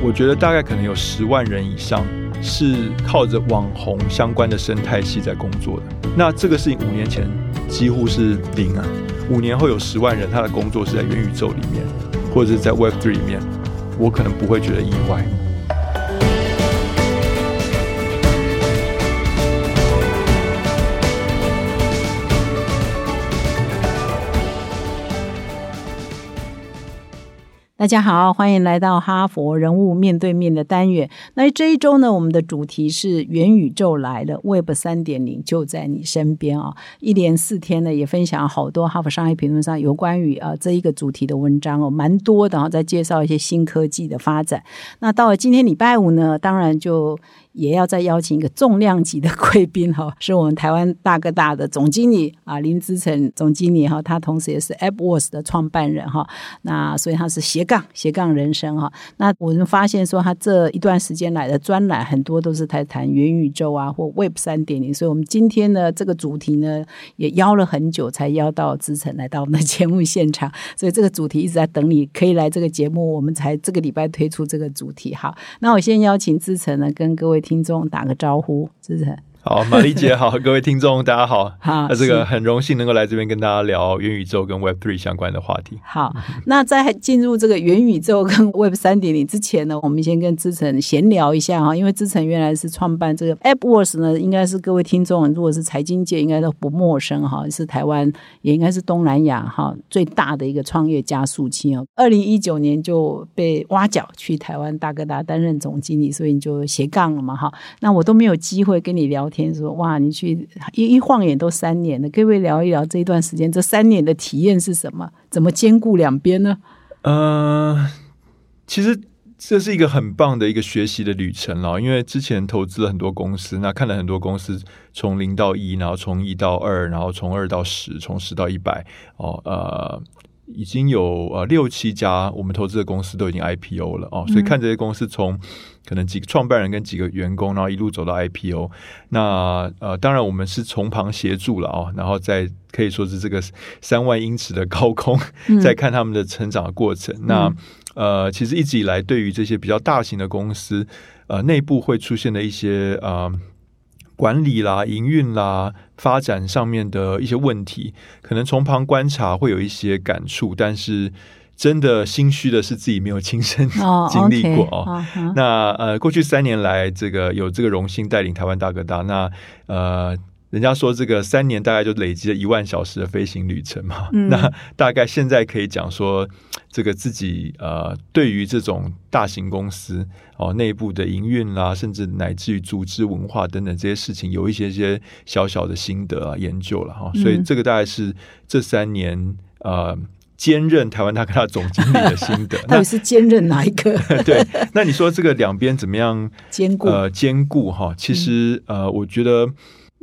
我觉得大概可能有十万人以上是靠着网红相关的生态系在工作的。那这个事情五年前几乎是零啊，五年后有十万人他的工作是在元宇宙里面，或者是在 Web Three 里面，我可能不会觉得意外。大家好，欢迎来到哈佛人物面对面的单元。那这一周呢，我们的主题是元宇宙来了，Web 三点零就在你身边啊！一连四天呢，也分享好多哈佛商业评论上有关于啊这一个主题的文章哦，蛮多的，然后再介绍一些新科技的发展。那到了今天礼拜五呢，当然就。也要再邀请一个重量级的贵宾哈，是我们台湾大哥大的总经理啊林之成总经理哈，他同时也是 AppWorks 的创办人哈，那所以他是斜杠斜杠人生哈。那我们发现说他这一段时间来的专栏很多都是在谈元宇宙啊或 Web 三点零，所以我们今天呢这个主题呢也邀了很久才邀到之成来到我们的节目现场，所以这个主题一直在等你可以来这个节目，我们才这个礼拜推出这个主题。哈，那我先邀请之成呢跟各位。听众打个招呼，是不是？好，玛丽姐好，各位听众大家好。好，那这个很荣幸能够来这边跟大家聊元宇宙跟 Web Three 相关的话题。好，那在进入这个元宇宙跟 Web 三点零之前呢，我们先跟志成闲聊一下哈，因为志成原来是创办这个 AppWorks 呢，应该是各位听众如果是财经界应该都不陌生哈，是台湾也应该是东南亚哈最大的一个创业加速器哦。二零一九年就被挖角去台湾大哥大担任总经理，所以你就斜杠了嘛哈。那我都没有机会跟你聊。天说哇，你去一一晃眼都三年了，可不可以聊一聊这一段时间这三年的体验是什么？怎么兼顾两边呢？呃，其实这是一个很棒的一个学习的旅程了，因为之前投资了很多公司，那看了很多公司从零到一，然后从一到二，然后从二到十，从十到一百哦，呃。已经有呃六七家我们投资的公司都已经 IPO 了哦，所以看这些公司从可能几个创办人跟几个员工，然后一路走到 IPO。那呃，当然我们是从旁协助了哦，然后在可以说是这个三万英尺的高空，在看他们的成长的过程。那呃，其实一直以来对于这些比较大型的公司，呃，内部会出现的一些呃。管理啦、营运啦、发展上面的一些问题，可能从旁观察会有一些感触，但是真的心虚的是自己没有亲身 经历过哦。那呃，过去三年来，这个有这个荣幸带领台湾大哥大，那呃。人家说这个三年大概就累积了一万小时的飞行旅程嘛，那大概现在可以讲说，这个自己呃，对于这种大型公司哦内部的营运啦，甚至乃至于组织文化等等这些事情，有一些些小小的心得啊研究了哈，所以这个大概是这三年呃兼任台湾大哥大总经理的心得。到底是兼任哪一个？对，那你说这个两边怎么样兼顾？呃，兼顾哈，其实呃，我觉得。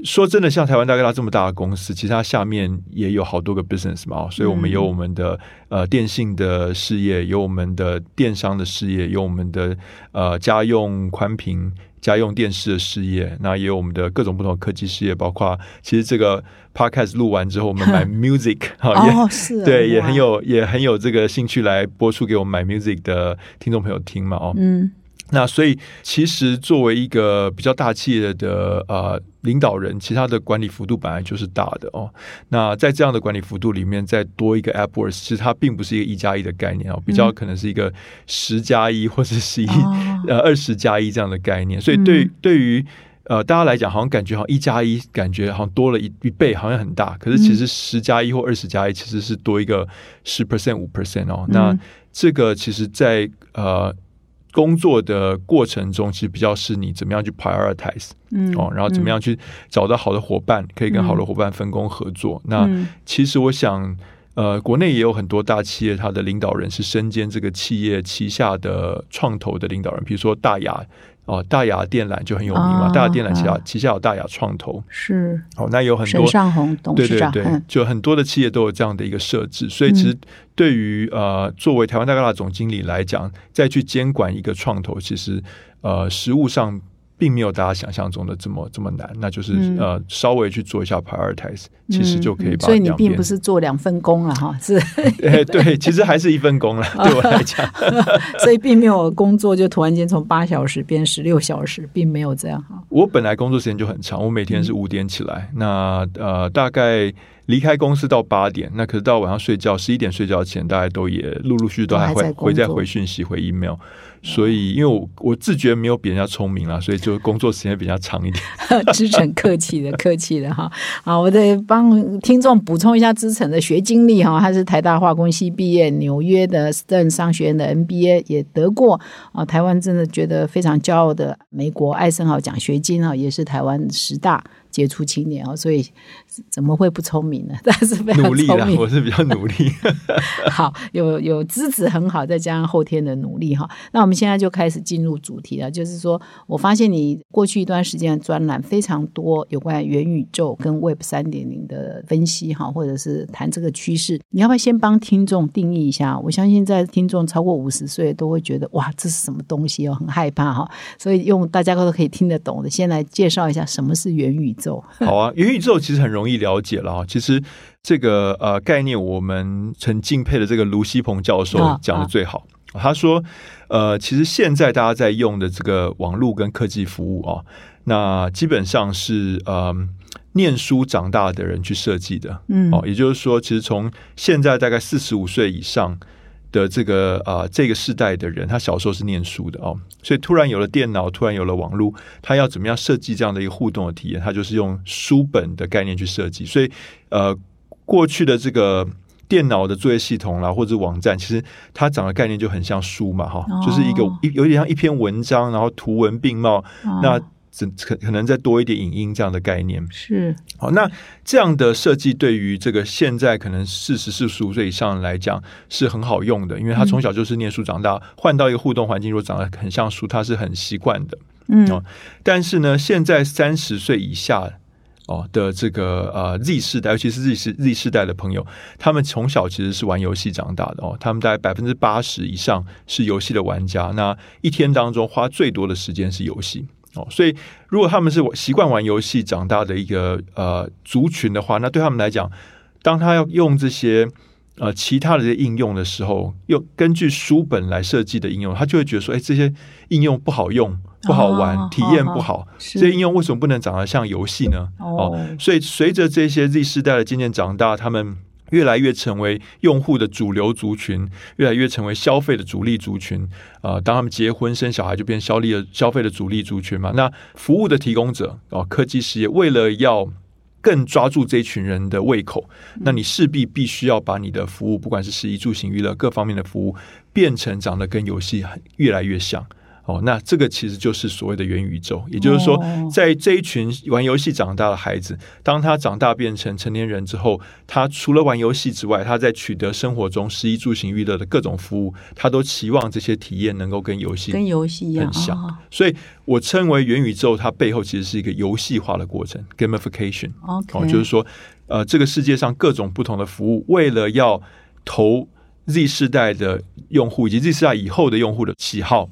说真的，像台湾大哥大这么大的公司，其实它下面也有好多个 business 嘛，所以我们有我们的呃电信的事业，有我们的电商的事业，有我们的呃家用宽屏、家用电视的事业，那也有我们的各种不同的科技事业，包括其实这个 podcast 录完之后，我们买 music 哦是，对，也很有也很有这个兴趣来播出给我们买 music 的听众朋友听嘛，哦，嗯。那所以，其实作为一个比较大企业的呃领导人，其他的管理幅度本来就是大的哦。那在这样的管理幅度里面，再多一个 AppWorks，其实它并不是一个一加一的概念哦，比较可能是一个十加一或者是一 呃二十加一这样的概念。所以对对于呃大家来讲，好像感觉好像一加一感觉好像多了一一倍，好像很大。可是其实十加一或二十加一其实是多一个十 percent 五 percent 哦。那这个其实，在呃。工作的过程中，其实比较是你怎么样去 prioritize，嗯，哦，然后怎么样去找到好的伙伴，可以跟好的伙伴分工合作。那其实我想，呃，国内也有很多大企业，它的领导人是身兼这个企业旗下的创投的领导人，比如说大雅。哦，大雅电缆就很有名嘛。大雅电缆旗下旗下有大雅创投，是哦，那有很多上红董事长，对对对，就很多的企业都有这样的一个设置。所以其实对于呃，作为台湾大哥大总经理来讲，再去监管一个创投，其实呃，实务上并没有大家想象中的这么这么难，那就是、嗯呃稍微去做一下 prioritize，其实就可以嗯把所以你并不是做两份工了哈，是，哎对，其实还是一份工了，对我来讲。所以并没有工作就突然间从八小时变十六小时，并没有这样哈。我本来工作时间就很长，我每天是嗯五点起来，那呃大概离开公司到八点，那可是到晚上睡觉十一点睡觉前，大家都也陆陆续续都还会回再回讯息回 email，所以因为我我自觉没有比人家聪明啦，所以就工作时间比较长一点。知诚客气的，客气的哈。好，我得帮听众补充一下知诚的学经历哈。他是台大化工系毕业，纽约的 Stern 商学院的 MBA 也得过啊。台湾真的觉得非常骄傲的美国艾森豪奖学金啊，也是台湾十大杰出青年啊。所以怎么会不聪明呢？但是非常努力啦，聪明。我是比较努力。好，有有资质很好，再加上后天的努力哈。那我们现在就开始进入主题了，就是说我发现你过去一段时间的专栏非常多有关元宇宙跟 Web 三点零的分析哈，或者是谈这个趋势。你要不要先帮听众定义一下？我相信在听众超过五十岁都会觉得哇，这是什么东西哦，很害怕哈。所以用大家都可以听得懂的，先来介绍一下什么是元宇宙。好啊，元宇宙其实很容易了解了啊。其实这个呃概念，我们曾敬佩的这个卢锡鹏教授啊讲的最好。他说，呃，其实现在大家在用的这个网络跟科技服务啊，那基本上是呃念书长大的人去设计的。嗯哦，也就是说，其实从现在大概四十五岁以上的这个啊、这个世代的人，他小时候是念书的哦，所以突然有了电脑，突然有了网络，他要怎么样设计这样的一个互动的体验？他就是用书本的概念去设计。所以呃，过去的这个。电脑的作业系统啦，或者网站，其实它长的概念就很像书嘛，哈、哦就是一个一有点像一篇文章，然后图文并茂，那只可可能再多一点影音这样的概念。是好，那这样的设计对于这个现在可能四十四十五岁以上来讲是很好用的，因为他从小就是念书长大，换到一个互动环境，如果长得很像书，他是很习惯的。嗯哦但是呢，现在三十岁以下哦的这个呃 Z 世代，尤其是 Z 世 Z 世代的朋友，他们从小其实是玩游戏长大的哦，他们大概百分之八十以上是游戏的玩家，那一天当中花最多的时间是游戏。哦，所以如果他们是习惯玩游戏长大的一个呃族群的话，那对他们来讲，当他要用这些呃其他的这些应用的时候，用根据书本来设计的应用，他就会觉得说，哎，这些应用不好用、不好玩，哦体验不好，是这些应用为什么不能长得像游戏呢？哦所以随着这些 Z 世代的渐渐长大，他们越来越成为用户的主流族群，越来越成为消费的主力族群。呃，当他们结婚生小孩，就变消力的消费的主力族群嘛。那服务的提供者哦，科技事业为了要更抓住这一群人的胃口，那你势必必须要把你的服务，不管是食衣住行娱乐各方面的服务，变成长得跟游戏越来越像。哦，那这个其实就是所谓的元宇宙，也就是说哦，在这一群玩游戏长大的孩子，当他长大变成成年人之后，他除了玩游戏之外，他在取得生活中食衣住行娱乐的各种服务，他都期望这些体验能够跟游戏跟游戏一样很像哦。所以我称为元宇宙，它背后其实是一个游戏化的过程 （gamification）。哦，就是说，呃，这个世界上各种不同的服务，为了要投 Z 世代的用户以及 Z 世代以后的用户的喜好，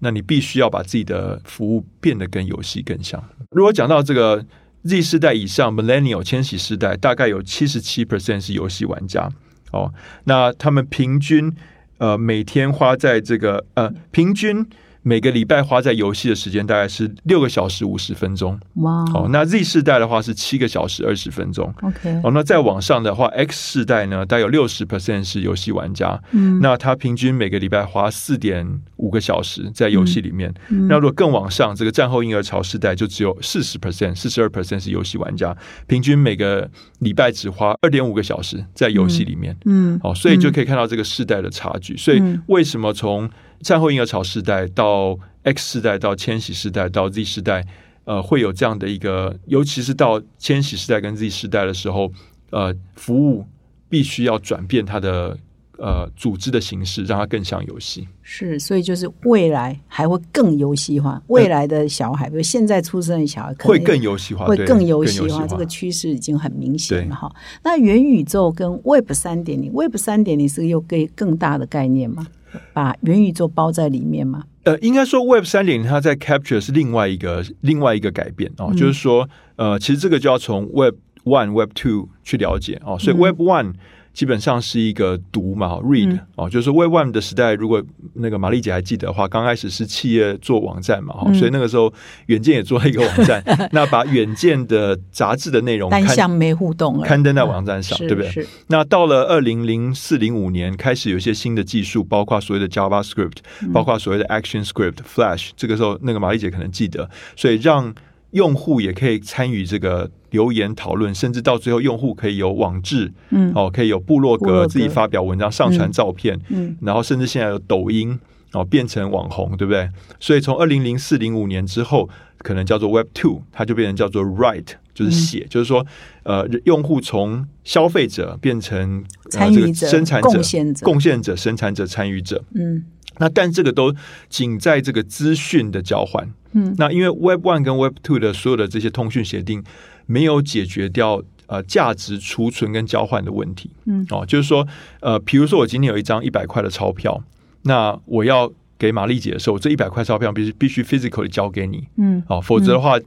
那你必须要把自己的服务变得跟游戏更像。如果讲到这个 Z 世代以上 （Millennial） 千禧世代，大概有七十七 percent 是游戏玩家。哦，那他们平均呃每天花在这个呃平均每个礼拜花在游戏的时间大概是六个小时五十分钟。哇哦，那 Z 世代的话是七个小时二十分钟。，OK，哦，那再往上的话，X 世代呢，大概有六十 percent 是游戏玩家。嗯那他平均每个礼拜花四点五个小时在游戏里面。嗯那如果更往上，这个战后婴儿潮世代就只有四十 percent、四十二 percent 是游戏玩家，平均每个礼拜只花二点五个小时在游戏里面。嗯哦，所以就可以看到这个世代的差距。所以嗯为什么从战后婴儿潮时代到 X 世代到千禧时代到 Z 世代，呃，会有这样的一个，尤其是到千禧时代跟 Z 世代的时候，呃，服务必须要转变它的呃组织的形式，让它更像游戏。是，所以就是未来还会更游戏化。未来的小孩，比如现在出生的小孩，会更游戏化，对会更游更戏化，这个趋势已经很明显了哈。那元宇宙跟 Web 三点零，Web 三点零是又更更大的概念吗？把元宇宙包在里面吗？呃，应该说 Web 三点零它在 capture 是另外一个另外一个改变哦，嗯就是说呃，其实这个就要从 Web One、Web Two 去了解哦，所以嗯 Web One 基本上是一个读嘛，read 嗯哦，就是说 Web One 的时代，如果那个玛丽姐还记得的话，刚开始是企业做网站嘛，所以那个时候远见也做了一个网站，那把远见的杂志的内容刊单向没互动了，刊登在网站上，是对不对？那到了二零零四零五年，开始有一些新的技术，包括所谓的 JavaScript，包括所谓的 ActionScript、Flash。这个时候，那个玛丽姐可能记得，所以让用户也可以参与这个留言讨论，甚至到最后，用户可以有网志，嗯。哦，可以有部落格格。自己发表文章、上传照片，嗯。然后甚至现在有抖音哦，变成网红，对不对？所以从二零零四零五年之后，可能叫做 Web Two，它就变成叫做 Write，就是写，就是说，呃，用户从消费者变成、参与者生产者、贡献者。贡献者、生产者、参与者。嗯。那但这个都仅在这个资讯的交换。嗯。那因为 Web One 跟 Web Two 的所有的这些通讯协定没有解决掉呃价值储存跟交换的问题。嗯哦，就是说呃，比如说我今天有一张一百块的钞票，那我要给玛丽姐的时候，这一百块钞票必须必须 physically 交给你。嗯哦，否则的话，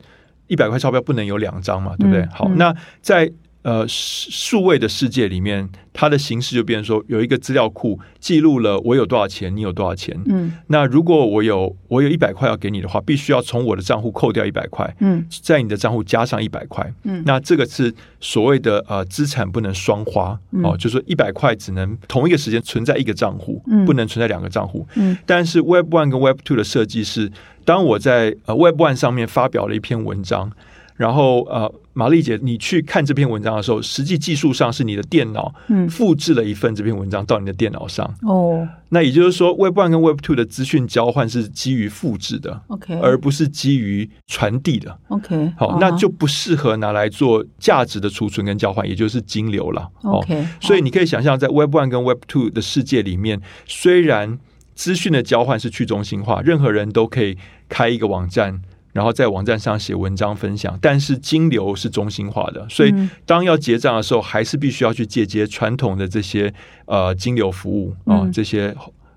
一百块钞票不能有两张嘛，对不对？嗯好，嗯那在呃数数位的世界里面，它的形式就变成说，有一个资料库记录了我有多少钱，你有多少钱。嗯那如果我有我有一百块要给你的话，必须要从我的账户扣掉一百块，嗯在你的账户加上一百块。嗯那这个是所谓的呃资产不能双花、嗯哦，就是说一百块只能同一个时间存在一个账户，嗯不能存在两个账户。嗯但是 Web One 跟 Web Two 的设计是，当我在呃 Web One 上面发表了一篇文章，然后呃，玛丽姐，你去看这篇文章的时候，实际技术上是你的电脑嗯复制了一份这篇文章到你的电脑上。哦那也就是说，Web One 跟 Web Two 的资讯交换是基于复制的，，OK，而不是基于传递的。OK，好，哦那就不适合拿来做价值的储存跟交换，也就是金流了。哦 OK，所以你可以想象，在 Web One 跟 Web Two 的世界里面，虽然资讯的交换是去中心化，任何人都可以开一个网站，然后在网站上写文章分享，但是金流是中心化的，所以嗯。当要结账的时候，还是必须要去借接传统的这些呃金流服务啊、嗯。这些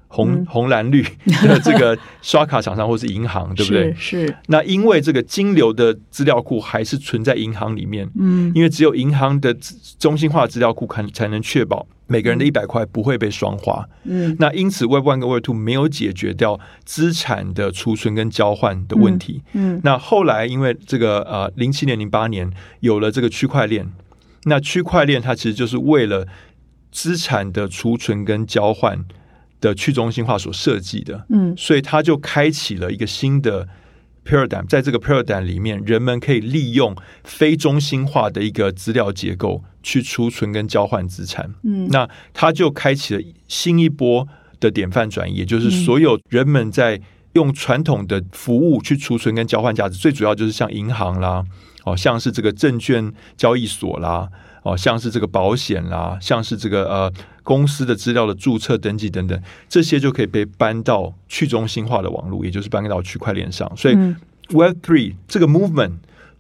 红嗯。红蓝绿的这个刷卡厂商或是银行，对不对？是是，那因为这个金流的资料库还是存在银行里面，嗯。因为只有银行的中心化资料库才才能确保每个人的一百块不会被双花。嗯那因此，Web One 跟 Web Two 没有解决掉资产的储存跟交换的问题。嗯那后来因为这个呃零七年零八年有了这个区块链，那区块链它其实就是为了资产的储存跟交换的去中心化所设计的。嗯所以它就开启了一个新的 paradigm，在这个 paradigm 里面，人们可以利用非中心化的一个资料结构去储存跟交换资产。嗯那它就开启了新一波的典范转移，也就是嗯所有人们在用传统的服务去储存跟交换价值，最主要就是像银行啦，哦，像是这个证券交易所啦。哦，像是这个保险啦，像是这个呃公司的资料的注册登记等等，这些就可以被搬到去中心化的网络，也就是搬到区块链上。所以嗯 Web Three 这个 movement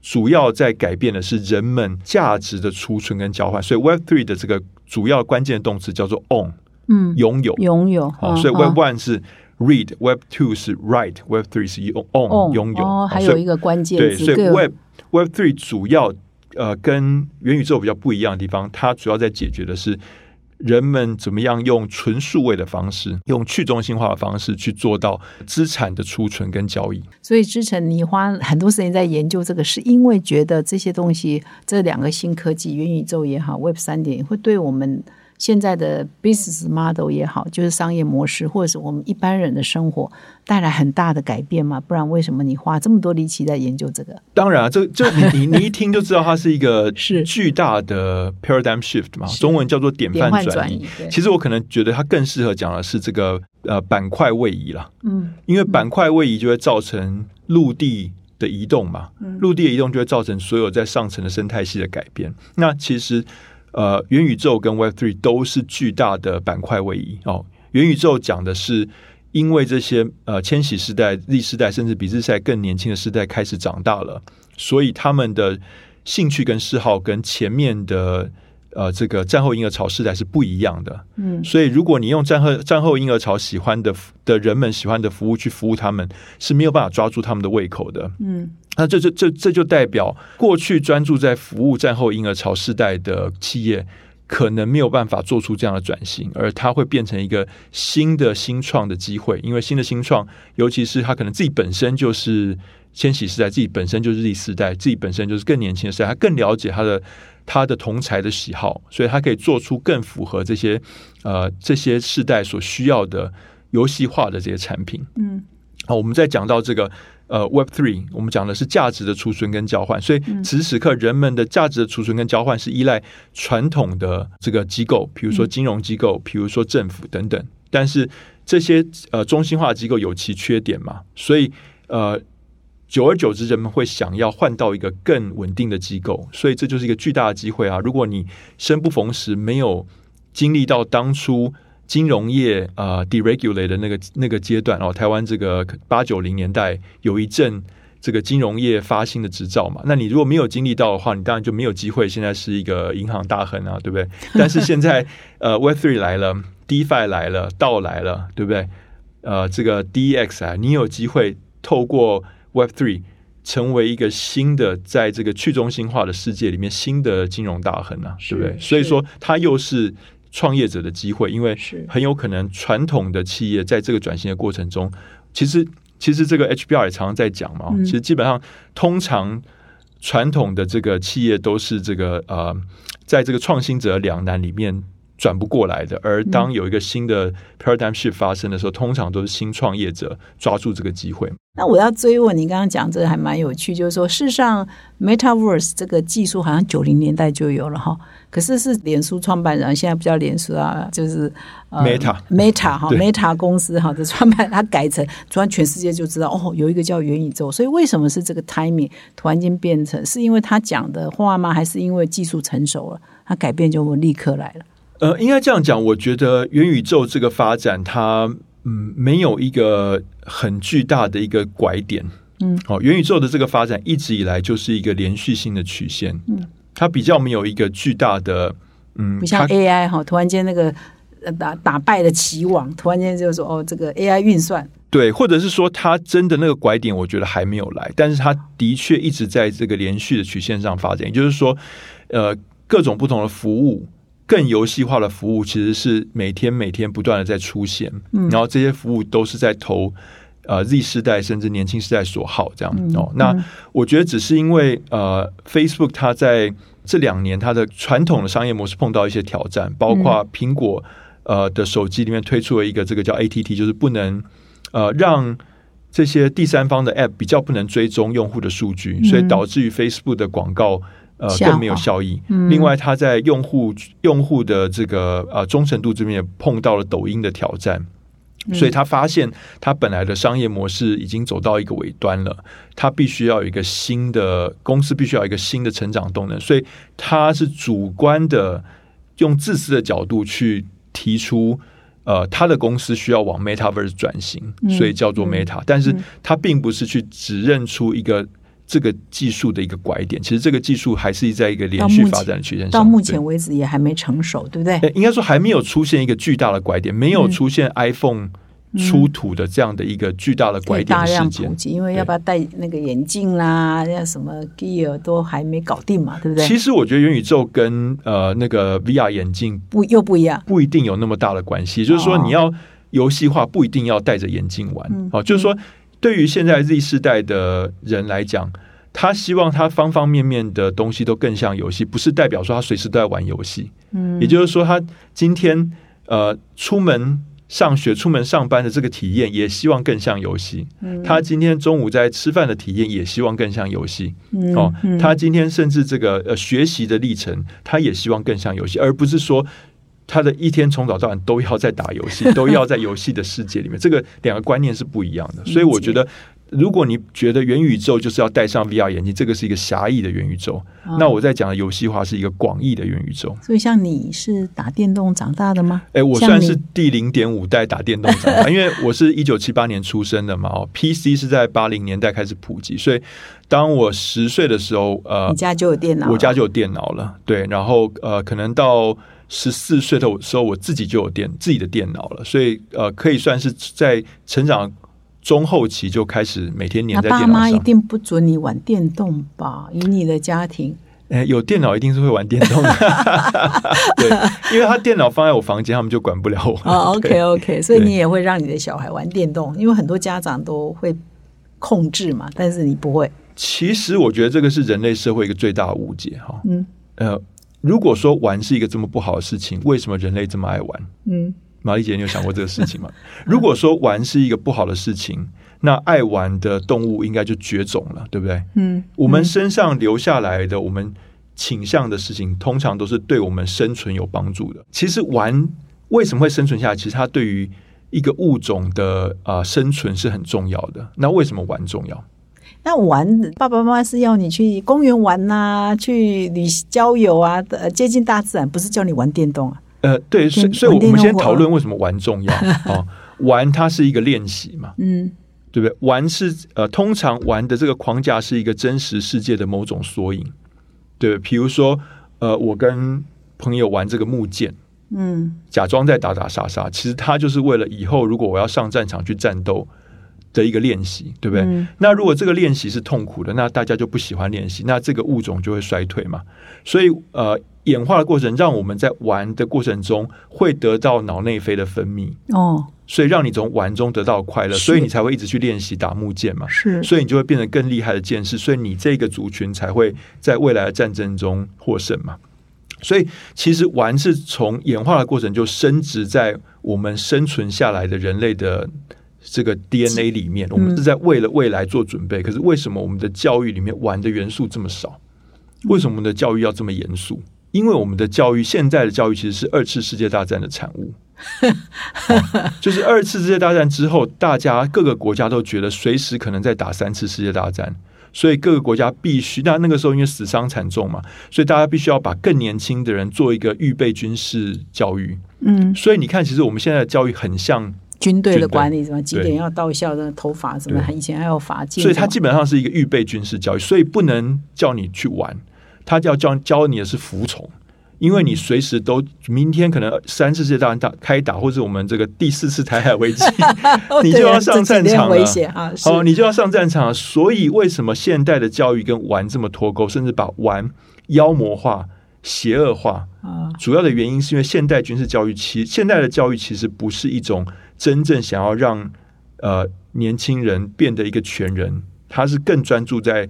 主要在改变的是人们价值的储存跟交换。所以 Web Three 的这个主要关键动词叫做 own，嗯拥有。拥有，所以 Web 嗯 One 是 read，Web Two 是 write，Web Three 是 own 哦拥有。哦，还有一个关键对，所以 Web Web Three 主要呃跟元宇宙比较不一样的地方，它主要在解决的是人们怎么样用纯数位的方式，用去中心化的方式去做到资产的储存跟交易。所以之前你花很多时间在研究这个，是因为觉得这些东西，这两个新科技，元宇宙也好，Web 三点会对我们现在的 business model 也好，就是商业模式，或者是我们一般人的生活带来很大的改变嘛？不然为什么你花这么多力气在研究这个？当然啊，这这你你你一听就知道它是一个 是巨大的 paradigm shift 嘛，中文叫做典典范转移。其实我可能觉得它更适合讲的是这个呃板块位移啦，嗯因为板块位移就会造成陆地的移动嘛，嗯陆地的移动就会造成所有在上层的生态系的改变。那其实呃，元宇宙跟 Web Three 都是巨大的板块位移哦。元宇宙讲的是，因为这些呃千禧世代、Z 世代，甚至比 Z 世代更年轻的世代开始长大了，所以他们的兴趣跟嗜好跟前面的呃这个战后婴儿潮世代是不一样的。嗯，所以如果你用战后战后婴儿潮喜欢的的人们喜欢的服务去服务他们，是没有办法抓住他们的胃口的。嗯，那这这这这就代表过去专注在服务战后婴儿潮世代的企业。可能没有办法做出这样的转型，而它会变成一个新的新创的机会。因为新的新创，尤其是他可能自己本身就是千禧时代，自己本身就是 Z 世代，自己本身就是更年轻的时代，他更了解他的他的同才的喜好，所以他可以做出更符合这些呃这些世代所需要的游戏化的这些产品。嗯，好，我们再讲到这个。呃，Web Three，我们讲的是价值的储存跟交换，所以此时此刻人们的价值的储存跟交换是依赖传统的这个机构，比如说金融机构，比如说政府等等。但是这些呃中心化机构有其缺点嘛，所以呃，久而久之，人们会想要换到一个更稳定的机构，所以这就是一个巨大的机会啊！如果你生不逢时，没有经历到当初。金融业啊，deregulate 的那个那个阶段哦，台湾这个八九零年代有一阵这个金融业发新的执照嘛，那你如果没有经历到的话，你当然就没有机会。现在是一个银行大亨啊，对不对？但是现在 呃，Web Three 来了，DeFi 来了，道来了，对不对？呃，这个 DEX 啊，你有机会透过 Web Three 成为一个新的，在这个去中心化的世界里面新的金融大亨啊，对不对？所以说，它又是。创业者的机会，因为很有可能传统的企业在这个转型的过程中，其实其实这个 HBR 也常常在讲嘛。其实基本上，通常传统的这个企业都是这个呃，在这个创新者两难里面转不过来的。而当有一个新的 paradigm shift 发生的时候，通常都是新创业者抓住这个机会。那我要追问，你刚刚讲这个还蛮有趣，就是说，事实上，Metaverse 这个技术好像九零年代就有了哈。可是是脸书创办人，现在不叫脸书啊，就是 Meta Meta 哈，Meta 公司哈的创办，他改成突然全世界就知道哦，有一个叫元宇宙。所以为什么是这个 timing 突然间变成？是因为他讲的话吗？还是因为技术成熟了，他改变就立刻来了？呃，应该这样讲，我觉得元宇宙这个发展，它嗯没有一个很巨大的一个拐点。嗯，哦，元宇宙的这个发展一直以来就是一个连续性的曲线。嗯。它比较没有一个巨大的，嗯，不像 AI 哈，突然间那个打打败了棋王，突然间就说哦，这个 AI 运算，对，或者是说它真的那个拐点，我觉得还没有来，但是它的确一直在这个连续的曲线上发展。也就是说，呃，各种不同的服务，更游戏化的服务，其实是每天每天不断的在出现，然后这些服务都是在投。呃，Z 世代甚至年轻世代所好这样哦，那我觉得只是因为呃，Facebook 它在这两年它的传统的商业模式碰到一些挑战，包括苹果呃的手机里面推出了一个这个叫 ATT，就是不能呃让这些第三方的 App 比较不能追踪用户的数据，所以导致于 Facebook 的广告呃更没有效益。另外，它在用户用户的这个呃忠诚度这边也碰到了抖音的挑战。所以他发现，他本来的商业模式已经走到一个尾端了，他必须要有一个新的公司，必须要一个新的成长动能。所以他是主观的用自私的角度去提出，呃，他的公司需要往 Metaverse 转型，所以叫做 Meta。但是他并不是去指认出一个。这个技术的一个拐点，其实这个技术还是在一个连续发展的曲线上。到目前为止也还没成熟，对不对？应该说还没有出现一个巨大的拐点，没有出现 iPhone 出土的这样的一个巨大的拐点事件。因为要不要戴那个眼镜啦，那什么 Gear 都还没搞定嘛，对不对？其实我觉得元宇宙跟呃那个 VR 眼镜不又不一样，不一定有那么大的关系。就是说，你要游戏化，不一定要戴着眼镜玩。哦，就是说。对于现在 Z 世代的人来讲，他希望他方方面面的东西都更像游戏，不是代表说他随时都在玩游戏。嗯，也就是说，他今天呃出门上学、出门上班的这个体验，也希望更像游戏。嗯，他今天中午在吃饭的体验，也希望更像游戏。哦，他今天甚至这个呃学习的历程，他也希望更像游戏，而不是说。他的一天从早到晚都要在打游戏，都要在游戏的世界里面，这个两个观念是不一样的。所以我觉得如果你觉得元宇宙就是要戴上 VR 眼镜，这个是一个狭义的元宇宙。哦那我在讲的游戏化是一个广义的元宇宙。所以像你是打电动长大的吗？哎，我算是第零点五代打电动长大，因为我是一九七八年出生的嘛，哦，PC 是在八零年代开始普及，所以当我十岁的时候，呃你，家就有电脑，我家就有电脑了，对，然后呃，可能到十四岁的时候，我自己就有电自己的电脑了，所以呃，可以算是在成长中后期就开始每天黏在电脑爸妈一。定不准你玩电动吧？以你的家庭，哎，有电脑一定是会玩电动的，对，因为他电脑放在我房间，他们就管不了我。哦 对，OK OK，所以你也会让你的小孩玩电动，因为很多家长都会控制嘛，但是你不会。其实我觉得这个是人类社会一个最大的误解哈。嗯呃，如果说玩是一个这么不好的事情，为什么人类这么爱玩？嗯，玛丽姐，你有想过这个事情吗？如果说玩是一个不好的事情，那爱玩的动物应该就绝种了，对不对？嗯，我们身上留下来的，我们倾向的事情，通常都是对我们生存有帮助的。其实玩为什么会生存下来？其实它对于一个物种的啊、呃生存是很重要的。那为什么玩重要？那玩爸爸妈妈是要你去公园玩呐、去旅郊游啊，呃，接近大自然，不是叫你玩电动啊。呃，对，所以所以我们先讨论为什么玩重要 哦。玩它是一个练习嘛，嗯对不对？玩是呃，通常玩的这个框架是一个真实世界的某种缩影，对。比如说，呃，我跟朋友玩这个木剑，嗯假装在打打杀杀，其实他就是为了以后如果我要上战场去战斗的一个练习，对不对？嗯那如果这个练习是痛苦的，那大家就不喜欢练习，那这个物种就会衰退嘛。所以呃，演化的过程让我们在玩的过程中会得到脑内啡的分泌，哦，所以让你从玩中得到快乐，所以你才会一直去练习打木剑嘛。是所以你就会变得更厉害的剑士，所以你这个族群才会在未来的战争中获胜嘛。所以其实玩是从演化的过程就升值在我们生存下来的人类的这个 DNA 里面，我们是在为了未来做准备。可是为什么我们的教育里面玩的元素这么少？为什么我们的教育要这么严肃？因为我们的教育，现在的教育其实是二次世界大战的产物。哦就是二次世界大战之后，大家各个国家都觉得随时可能在打三次世界大战，所以各个国家必须。那那个时候因为死伤惨重嘛，所以大家必须要把更年轻的人做一个预备军事教育。嗯，所以你看，其实我们现在的教育很像，军队的管理什么几对点要到校的头发什么，对以前还有罚金，所以它基本上是一个预备军事教育，所以不能叫你去玩，他要教教你的是服从。因为你随时都，明天可能三次世界大战打开打，或者我们这个第四次台海危机，哦 你就要上战场了危险啊！是哦，你就要上战场了。所以为什么现代的教育跟玩这么脱钩，甚至把玩妖魔化、邪恶化？啊，主要的原因是因为现代军事教育其现代的教育其实不是一种真正想要让呃年轻人变得一个全人，他是更专注在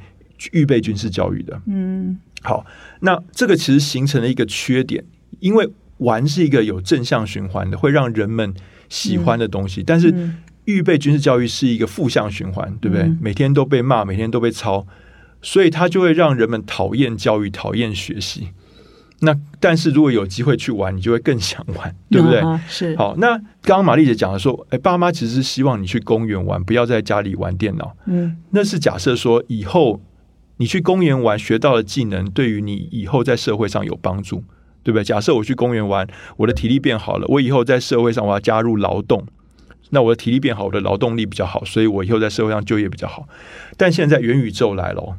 预备军事教育的。嗯好，那这个其实形成了一个缺点，因为玩是一个有正向循环的，会让人们喜欢的东西，但是嗯预备军事教育是一个负向循环，对不对？嗯每天都被骂，每天都被抄，所以它就会让人们讨厌教育，讨厌学习。那但是如果有机会去玩，你就会更想玩，对不对？啊是好，那刚刚玛丽姐讲的说，哎，爸妈其实是希望你去公园玩，不要在家里玩电脑。嗯那是假设说以后你去公园玩学到的技能，对于你以后在社会上有帮助，对不对？假设我去公园玩，我的体力变好了，我以后在社会上我要加入劳动，那我的体力变好，我的劳动力比较好，所以我以后在社会上就业比较好。但现在元宇宙来了哦，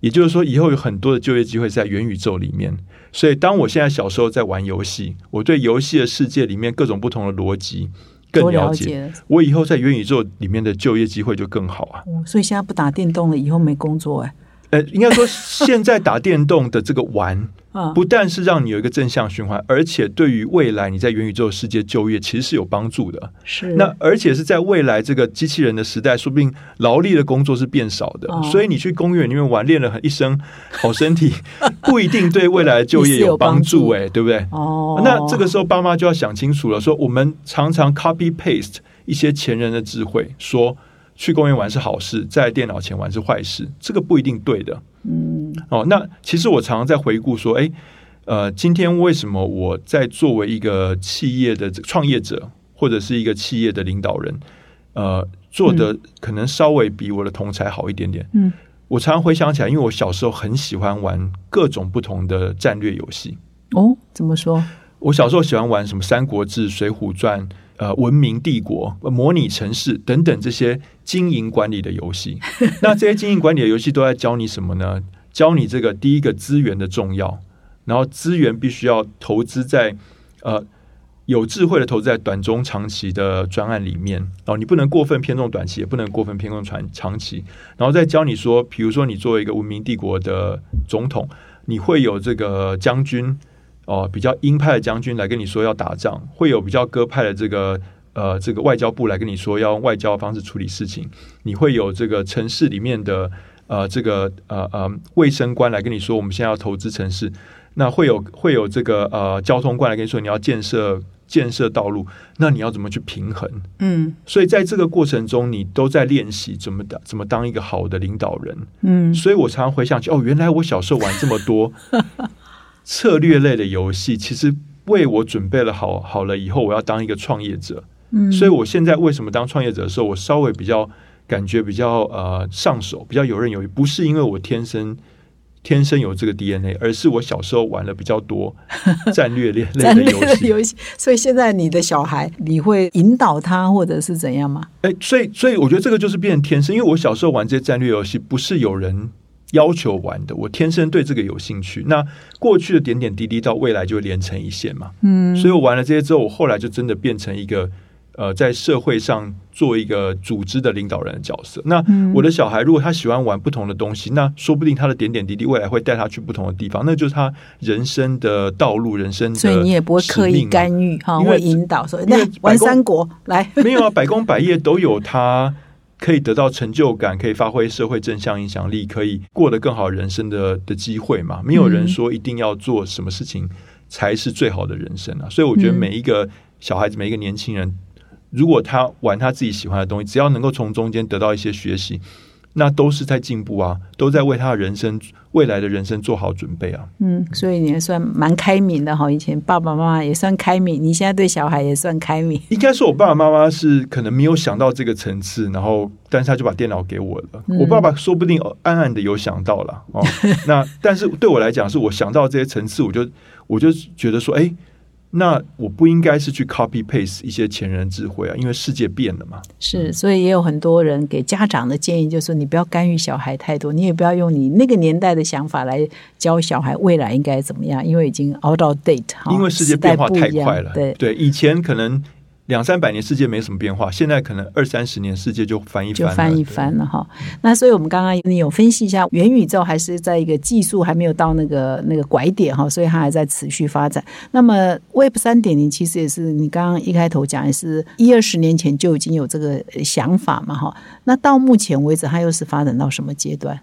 也就是说以后有很多的就业机会在元宇宙里面。所以当我现在小时候在玩游戏，我对游戏的世界里面各种不同的逻辑更了解，了解。我以后在元宇宙里面的就业机会就更好啊。哦所以现在不打电动了，以后没工作哎。呃，应该说，现在打电动的这个玩，啊，不但是让你有一个正向循环，而且对于未来你在元宇宙世界就业其实是有帮助的。是。那而且是在未来这个机器人的时代，说不定劳力的工作是变少的，哦。所以你去公园里面玩，练了一身好身体，不一定对未来的就业有帮助、哎，对不对？哦，那这个时候爸妈就要想清楚了，说我们常常 copy paste 一些前人的智慧，说去公园玩是好事，在电脑前玩是坏事，这个不一定对的。嗯哦，那其实我常常在回顾说，哎，呃，今天为什么我在作为一个企业的创业者，或者是一个企业的领导人，呃，做的可能稍微比我的同才好一点点。嗯，我常常回想起来，因为我小时候很喜欢玩各种不同的战略游戏。哦，怎么说？我小时候喜欢玩什么《三国志》《水浒传》呃，《文明帝国》呃模拟城市等等这些经营管理的游戏。那这些经营管理的游戏都在教你什么呢？教你这个第一个资源的重要，然后资源必须要投资在呃有智慧的投资在短中长期的专案里面。哦，你不能过分偏重短期，也不能过分偏重长长期。然后再教你说，比如说你作为一个文明帝国的总统，你会有这个将军。哦，比较鹰派的将军来跟你说要打仗，会有比较鸽派的这个呃这个外交部来跟你说要用外交方式处理事情。你会有这个城市里面的呃这个呃呃卫生官来跟你说我们现在要投资城市。那会有会有这个呃交通官来跟你说你要建设建设道路，那你要怎么去平衡？嗯，所以在这个过程中，你都在练习怎么怎么当一个好的领导人。嗯，所以我常常回想起哦，原来我小时候玩这么多。策略类的游戏其实为我准备了好好了，以后我要当一个创业者。嗯，所以我现在为什么当创业者的时候，我稍微比较感觉比较呃上手，比较游刃有余，不是因为我天生天生有这个 DNA，而是我小时候玩的比较多 战略类类的游戏。所以现在你的小孩，你会引导他或者是怎样吗？哎，所以所以我觉得这个就是变成天生，因为我小时候玩这些战略游戏，不是有人。要求玩的，我天生对这个有兴趣。那过去的点点滴滴，到未来就会连成一线嘛。嗯，所以我玩了这些之后，我后来就真的变成一个呃，在社会上做一个组织的领导人的角色。那我的小孩如果他喜欢玩不同的东西，那说不定他的点点滴滴未来会带他去不同的地方，那就是他人生的道路，人生的。所以你也不会刻意干预哈，会引导说，那玩三国来，没有啊，百工百业都有他。可以得到成就感，可以发挥社会正向影响力，可以过得更好人生的的机会嘛？没有人说一定要做什么事情才是最好的人生啊！所以我觉得每一个小孩子，每一个年轻人，如果他玩他自己喜欢的东西，只要能够从中间得到一些学习。那都是在进步啊，都在为他的人生未来的人生做好准备啊。嗯，所以你还算蛮开明的哈。以前爸爸妈妈也算开明，你现在对小孩也算开明。应该说，我爸爸妈妈是可能没有想到这个层次，然后但是他就把电脑给我了。我爸爸说不定暗暗的有想到了哦。那但是对我来讲，是我想到这些层次，我就我就觉得说，哎。那我不应该是去 copy paste 一些前人智慧啊，因为世界变了嘛。是，所以也有很多人给家长的建议，就是说你不要干预小孩太多，你也不要用你那个年代的想法来教小孩未来应该怎么样，因为已经 out of date 哈。因为世界变化太快了，对对，以前可能。两三百年世界没什么变化，现在可能二三十年世界就翻一翻就翻一翻了哈。那所以我们刚刚你有分析一下，元宇宙还是在一个技术还没有到那个那个拐点哈，所以它还在持续发展。那么 Web 三点零其实也是你刚刚一开头讲，也是一二十年前就已经有这个想法嘛哈。那到目前为止，它又是发展到什么阶段？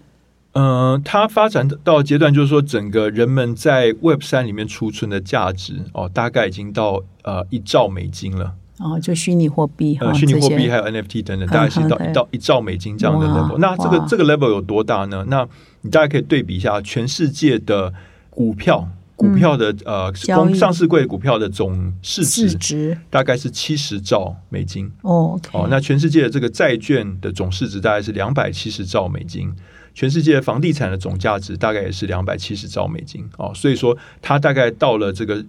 嗯，它发展到阶段就是说，整个人们在 Web 三里面储存的价值哦，大概已经到呃一兆美金了。哦，就虚拟货币，呃，虚拟货币还有 NFT 等等，大概是到一到一兆美金这样的 level。那这个这个 level 有多大呢？那你大概可以对比一下，全世界的股票，股票的呃，公上市柜股票的总市值大概是七十兆美金。哦，哦，那全世界的这个债券的总市值大概是两百七十兆美金，全世界房地产的总价值大概也是两百七十兆美金。哦，所以说它大概到了这个。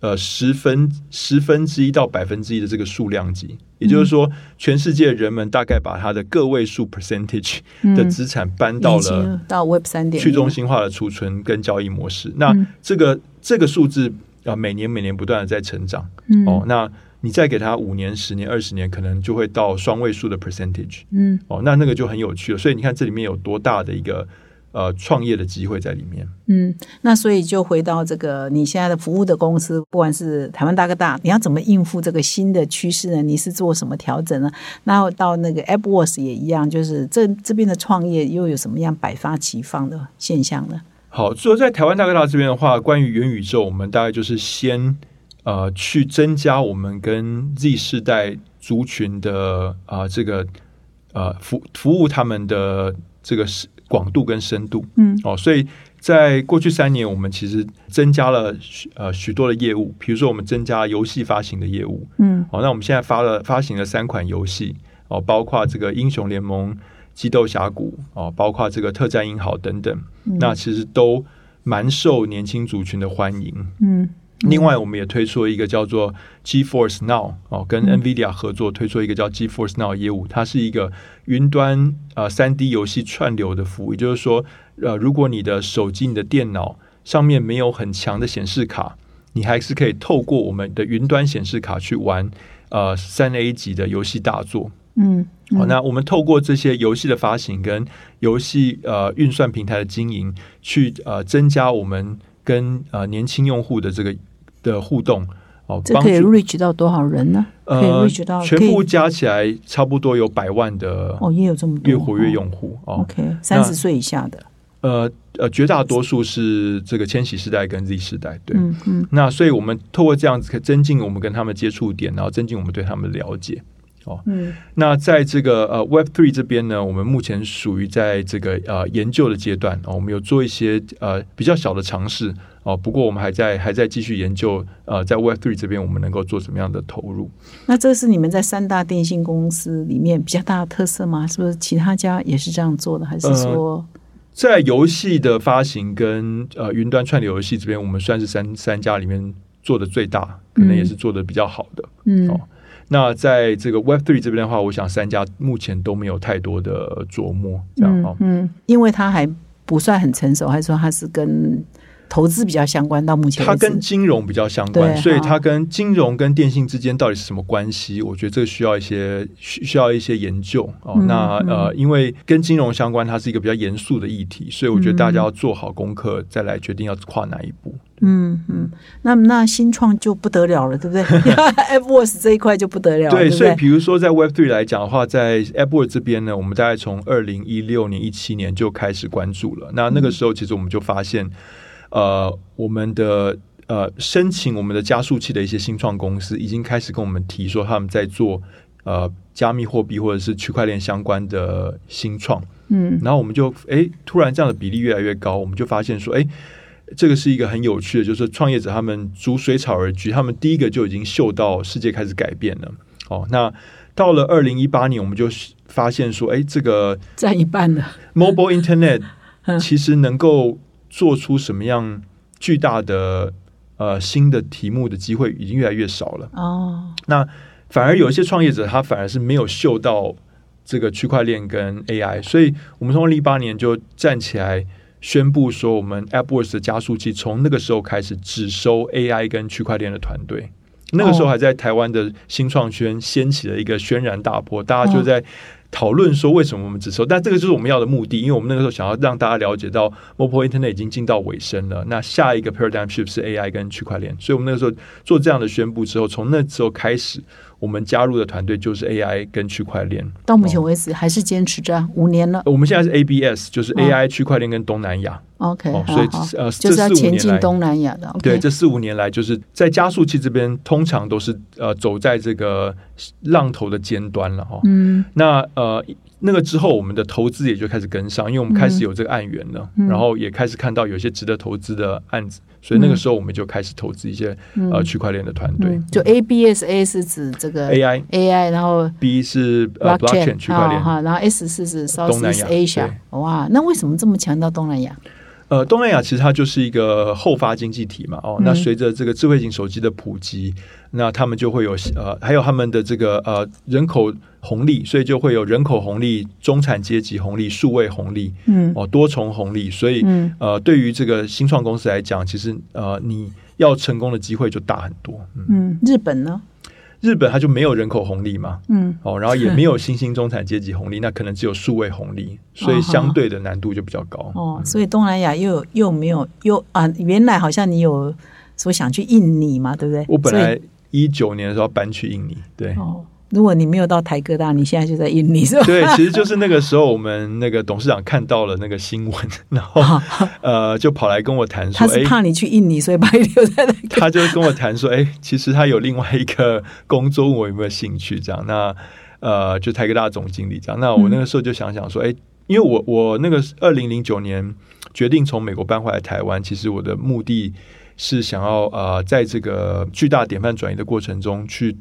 呃，十分十分之一到百分之一的这个数量级，也就是说，全世界人们大概把它的个位数 percentage 的资产搬到了到 Web 三点去中心化的储存跟交易模式。那这个这个数字啊，每年每年不断的在成长。哦，那你再给它五年、十年、二十年，可能就会到双位数的 percentage。嗯，哦，那那个就很有趣了。所以你看，这里面有多大的一个。呃，创业的机会在里面。嗯，那所以就回到这个你现在的服务的公司，不管是台湾大哥大，你要怎么应付这个新的趋势呢？你是做什么调整呢？然后到那个 AppWorks 也一样，就是这这边的创业又有什么样百发齐放的现象呢？好，所以在台湾大哥大这边的话，关于元宇宙，我们大概就是先呃去增加我们跟 Z 世代族群的啊这个呃服服务他们的这个是。广度跟深度，嗯，哦，所以在过去三年，我们其实增加了呃许多的业务，比如说我们增加游戏发行的业务，嗯，哦，那我们现在发了发行了三款游戏，哦。哦，包括这个英雄联盟、激斗峡谷哦，包括这个特战英豪等等，那其实都蛮受年轻族群的欢迎。嗯，另外，我们也推出了一个叫做 GeForce Now 哦，跟 NVIDIA 合作推出一个叫 GeForce Now 业务，它是一个云端呃三 D 游戏串流的服务，也就是说，呃，如果你的手机、你的电脑上面没有很强的显示卡，你还是可以透过我们的云端显示卡去玩呃三 A 级的游戏大作。嗯，好，那我们透过这些游戏的发行跟游戏呃运算平台的经营，去呃增加我们跟呃年轻用户的这个的互动哦，这可以 reach 到多少人呢？可以呃 reach 到全部加起来差不多有百万的哦，也有这么多越活跃用户哦。OK，三十岁以下的，呃呃，绝大多数是这个千禧世代跟 Z 世代，对。嗯嗯那所以我们透过这样子，可以增进我们跟他们接触点，然后增进我们对他们的了解。嗯那在这个呃 Web Three 这边呢，我们目前属于在这个呃研究的阶段哦，我们有做一些呃比较小的尝试哦，不过我们还在还在继续研究呃在 Web Three 这边我们能够做什么样的投入。那这是你们在三大电信公司里面比较大的特色吗？是不是其他家也是这样做的？还是说，在游戏的发行跟呃云端串流游戏这边，我们算是三三家里面做的最大，可能也是做的比较好的。嗯哦那在这个 Web Three 这边的话，我想三家目前都没有太多的琢磨，这样哦。嗯，因为它还不算很成熟，还是说它是跟投资比较相关？到目前它，跟金融比较相关，所以它跟金融跟电信之间到底是什么关系？我觉得这个需要一些需需要一些研究哦。嗯那呃，因为跟金融相关，它是一个比较严肃的议题，所以我觉得大家要做好功课，再来决定要跨哪一步。嗯嗯，那那新创就不得了了，对不对？AppWorks 这一块就不得了了，对对，对？所以比如说在 Web Three 来讲的话，在 AppWorks 这边呢，我们大概从二零一六年、一七年就开始关注了。那那个时候，其实我们就发现，呃，我们的呃申请我们的加速器的一些新创公司，已经开始跟我们提说他们在做呃加密货币或者是区块链相关的新创。嗯然后我们就哎，突然这样的比例越来越高，我们就发现说，诶，这个是一个很有趣的，就是创业者他们逐水草而居，他们第一个就已经嗅到世界开始改变了。哦，那到了二零一八年，我们就发现说，哎，这个占一半了。mobile internet 嗯其实能够做出什么样巨大的呃新的题目的机会已经越来越少了。哦，那反而有一些创业者，他反而是没有嗅到这个区块链跟 AI，所以我们从二零一八年就站起来宣布说，我们 AppWorks 的加速器从那个时候开始只收 AI 跟区块链的团队。那个时候还在台湾的新创圈掀起了一个轩然大波，大家就在讨论说为什么我们只收，但这个就是我们要的目的，因为我们那个时候想要让大家了解到 mobile internet 已经进到尾声了，那下一个 paradigm shift 是 AI 跟区块链，所以我们那个时候做这样的宣布之后，从那时候开始，我们加入的团队就是 AI 跟区块链。到目前为止还是坚持着五年了。我们现在是 ABS，就是哦 AI、区块链跟东南亚。OK，哦，所以呃，就是要前进东南亚的。对，这四五年来，就是在加速器这边，通常都是呃走在这个浪头的尖端了哈。嗯那呃，那个之后，我们的投资也就开始跟上，因为我们开始有这个案源了，嗯。然后也开始看到有些值得投资的案子，所以那个时候我们就开始投资一些、呃区块链的团队。嗯，就 ABS，A 是指这个 AI AI，然后 B 是呃 blockchain 区块链，哈，然后 S 是指东南 Southeast 亚 Asia。哇，那为什么这么强调东南亚？呃，东南亚其实它就是一个后发经济体嘛，哦，嗯那随着这个智慧型手机的普及，那他们就会有呃，还有他们的这个呃人口红利，所以就会有人口红利、中产阶级红利、数位红利，嗯哦，多重红利，所以嗯呃，对于这个新创公司来讲，其实呃，你要成功的机会就大很多。嗯，嗯，日本呢？日本它就没有人口红利嘛，嗯哦，然后也没有新兴中产阶级红利，那可能只有数位红利，所以相对的难度就比较高。哦，所以东南亚又又没有又啊，原来好像你有说想去印尼嘛，对不对？我本来一九年的时候要搬去印尼，对。哦，如果你没有到台哥大，你现在就在印尼 是吧？对，其实就是那个时候，我们那个董事长看到了那个新闻，然后 呃，就跑来跟我谈说，哎，他是怕你去印尼，所以把你留在那个。他就跟我谈说，哎，其实他有另外一个工作，问我有没有兴趣这样。那呃，就台科大总经理这样。那我那个时候就想想说，哎，因为我我那个二零零九年决定从美国搬回来台湾，其实我的目的是想要呃，在这个巨大典范转移的过程中去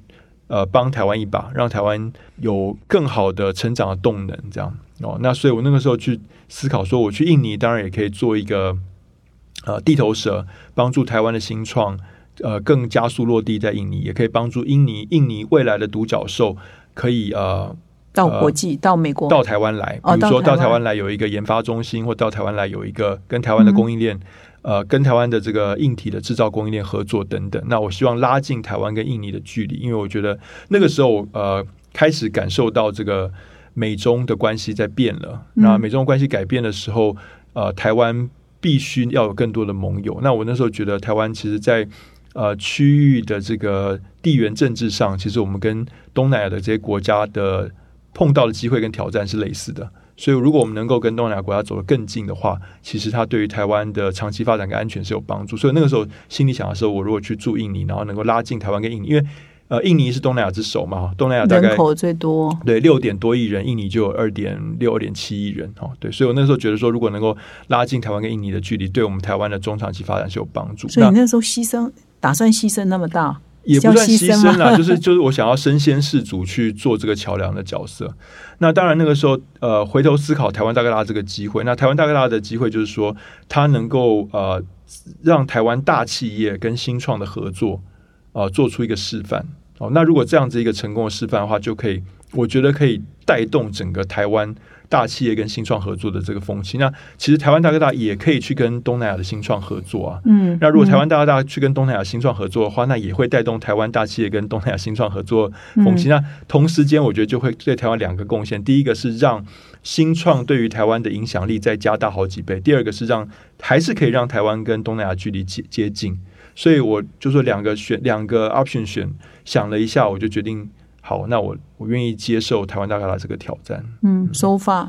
呃帮台湾一把，让台湾有更好的成长的动能，这样哦。那所以我那个时候去思考说，我去印尼当然也可以做一个呃地头蛇，帮助台湾的新创呃更加速落地在印尼，也可以帮助印尼印尼未来的独角兽可以呃。到国际，到美国，到台湾来，比如说到台湾来有一个研发中心，或到台湾来有一个跟台湾的供应链，呃，跟台湾的这个硬体的制造供应链合作等等。那我希望拉近台湾跟印尼的距离，因为我觉得那个时候呃开始感受到这个美中的关系在变了。那美中关系改变的时候，呃，台湾必须要有更多的盟友。那我那时候觉得台湾其实，在呃区域的这个地缘政治上，其实我们跟东南亚的这些国家的。碰到的机会跟挑战是类似的，所以如果我们能够跟东南亚国家走得更近的话，其实它对于台湾的长期发展跟安全是有帮助。所以那个时候心里想的时候，我如果去住印尼，然后能够拉近台湾跟印尼，因为呃，印尼是东南亚之首嘛，东南亚大概人口最多，对，六点多亿人，印尼就有二点六、二点七亿人哦，对，所以我那时候觉得说，如果能够拉近台湾跟印尼的距离，对我们台湾的中长期发展是有帮助。所以你那时候牺牲，打算牺牲那么大？也不算牺牲了，就是就是我想要身先士卒去做这个桥梁的角色。那当然那个时候，呃，回头思考台湾大哥大这个机会，那台湾大哥大的机会就是说，它能够呃让台湾大企业跟新创的合作，呃，做出一个示范。哦，那如果这样子一个成功的示范的话，就可以，我觉得可以带动整个台湾。大企业跟新创合作的这个风气，那其实台湾大哥大也可以去跟东南亚的新创合作啊。嗯，那如果台湾大哥大去跟东南亚新创合作的话，那也会带动台湾大企业跟东南亚新创合作风气。那同时间，我觉得就会对台湾两个贡献：第一个是让新创对于台湾的影响力再加大好几倍；第二个是让还是可以让台湾跟东南亚距离接接近。所以我就说两个选两个 option 选，想了一下，我就决定。好，那我我愿意接受台湾大哥大这个挑战。嗯，so far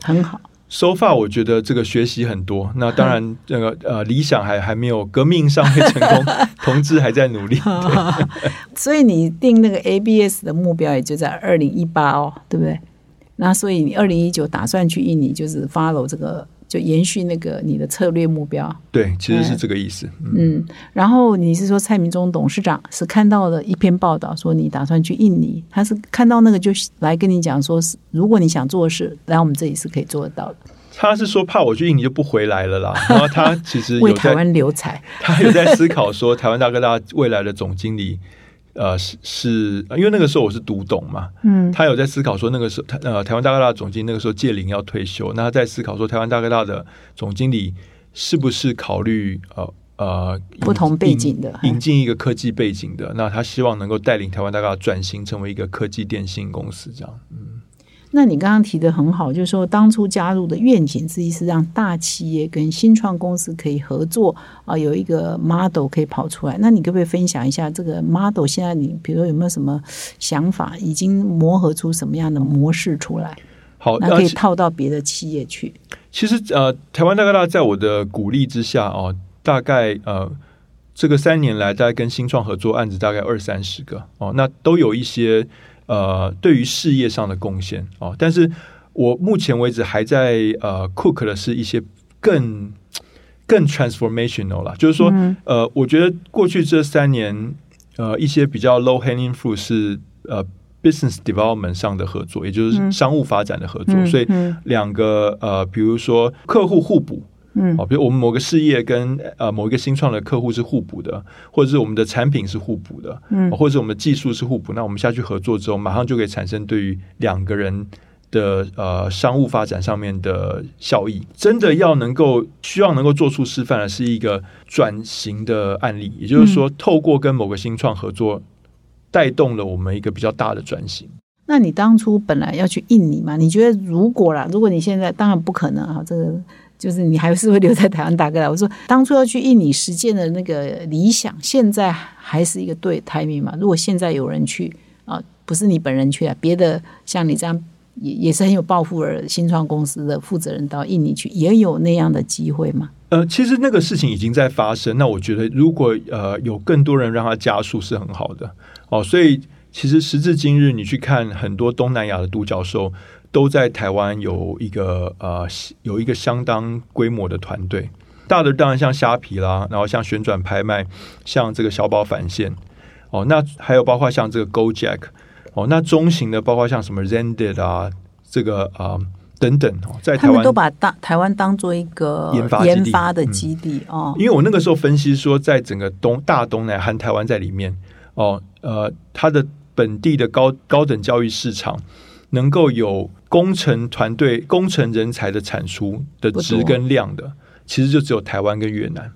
很好。so far 我觉得这个学习很多。那当然，那个呃理想还还没有革命尚未成功，同志还在努力。所以你定那个 ABS 的目标也就在二零一八哦，对不对？那所以你二零一九打算去印尼，就是 follow 这个。就延续那个你的策略目标，对，其实是这个意思。嗯，然后你是说蔡明忠董事长是看到了一篇报道，说你打算去印尼，他是看到那个就来跟你讲，说是如果你想做事，来我们这里是可以做得到的。他是说怕我去印尼就不回来了啦。然后他其实为台湾留才，他有在思考说台湾大哥大未来的总经理。呃，是是，因为那个时候我是读懂嘛，嗯，他有在思考说，那个时候台呃台湾大哥大总经理那个时候届龄要退休，那他在思考说，台湾大哥大的总经理是不是考虑呃呃不同背景的引进一个科技背景的，那他希望能够带领台湾大哥大转型成为一个科技电信公司这样，嗯。那你刚刚提的很好，就是说当初加入的愿景之一是让大企业跟新创公司可以合作啊，有一个 model 可以跑出来。那你可不可以分享一下这个 model？现在你比如说有没有什么想法，已经磨合出什么样的模式出来？好，那可以套到别的企业去。其实呃，台湾大哥大在我的鼓励之下哦，大概呃这个三年来，大概跟新创合作案子大概二三十个哦，那都有一些。呃，对于事业上的贡献哦，但是我目前为止还在呃，cook 的是一些更更 transformational 啦，就是说，呃，我觉得过去这三年，呃，一些比较 low hanging fruit 是呃 business development 上的合作，也就是商务发展的合作，所以两个呃，比如说客户互补。嗯，好，比如我们某个事业跟呃某一个新创的客户是互补的，或者是我们的产品是互补的，嗯，或者是我们的技术是互补，那我们下去合作之后，马上就可以产生对于两个人的呃商务发展上面的效益。真的要能够需要能够做出示范的是一个转型的案例，也就是说，透过跟某个新创合作，带动了我们一个比较大的转型。那你当初本来要去印尼嘛？你觉得如果啦，如果你现在当然不可能啊，这个。就是你还是会留在台湾大哥来。我说当初要去印尼实践的那个理想，现在还是一个对台民嘛？如果现在有人去啊，不是你本人去啊，别的像你这样也也是很有抱负的新创公司的负责人到印尼去，也有那样的机会吗？呃，其实那个事情已经在发生。那我觉得如果呃有更多人让它加速是很好的哦。所以其实时至今日，你去看很多东南亚的独角兽。都在台湾有一个呃有一个相当规模的团队，大的当然像虾皮啦，然后像旋转拍卖，像这个小宝返现，哦，那还有包括像这个 GoJack 哦，那中型的包括像什么 Zendit 啊，这个啊、等等。哦，在台湾他们都把大台湾当做一个研发研发的基地哦。因为我那个时候分析说，在整个东大东南含台湾在里面。哦，呃，它的本地的高高等教育市场能够有工程团队、工程人才的产出的值跟量的，其实就只有台湾跟越南。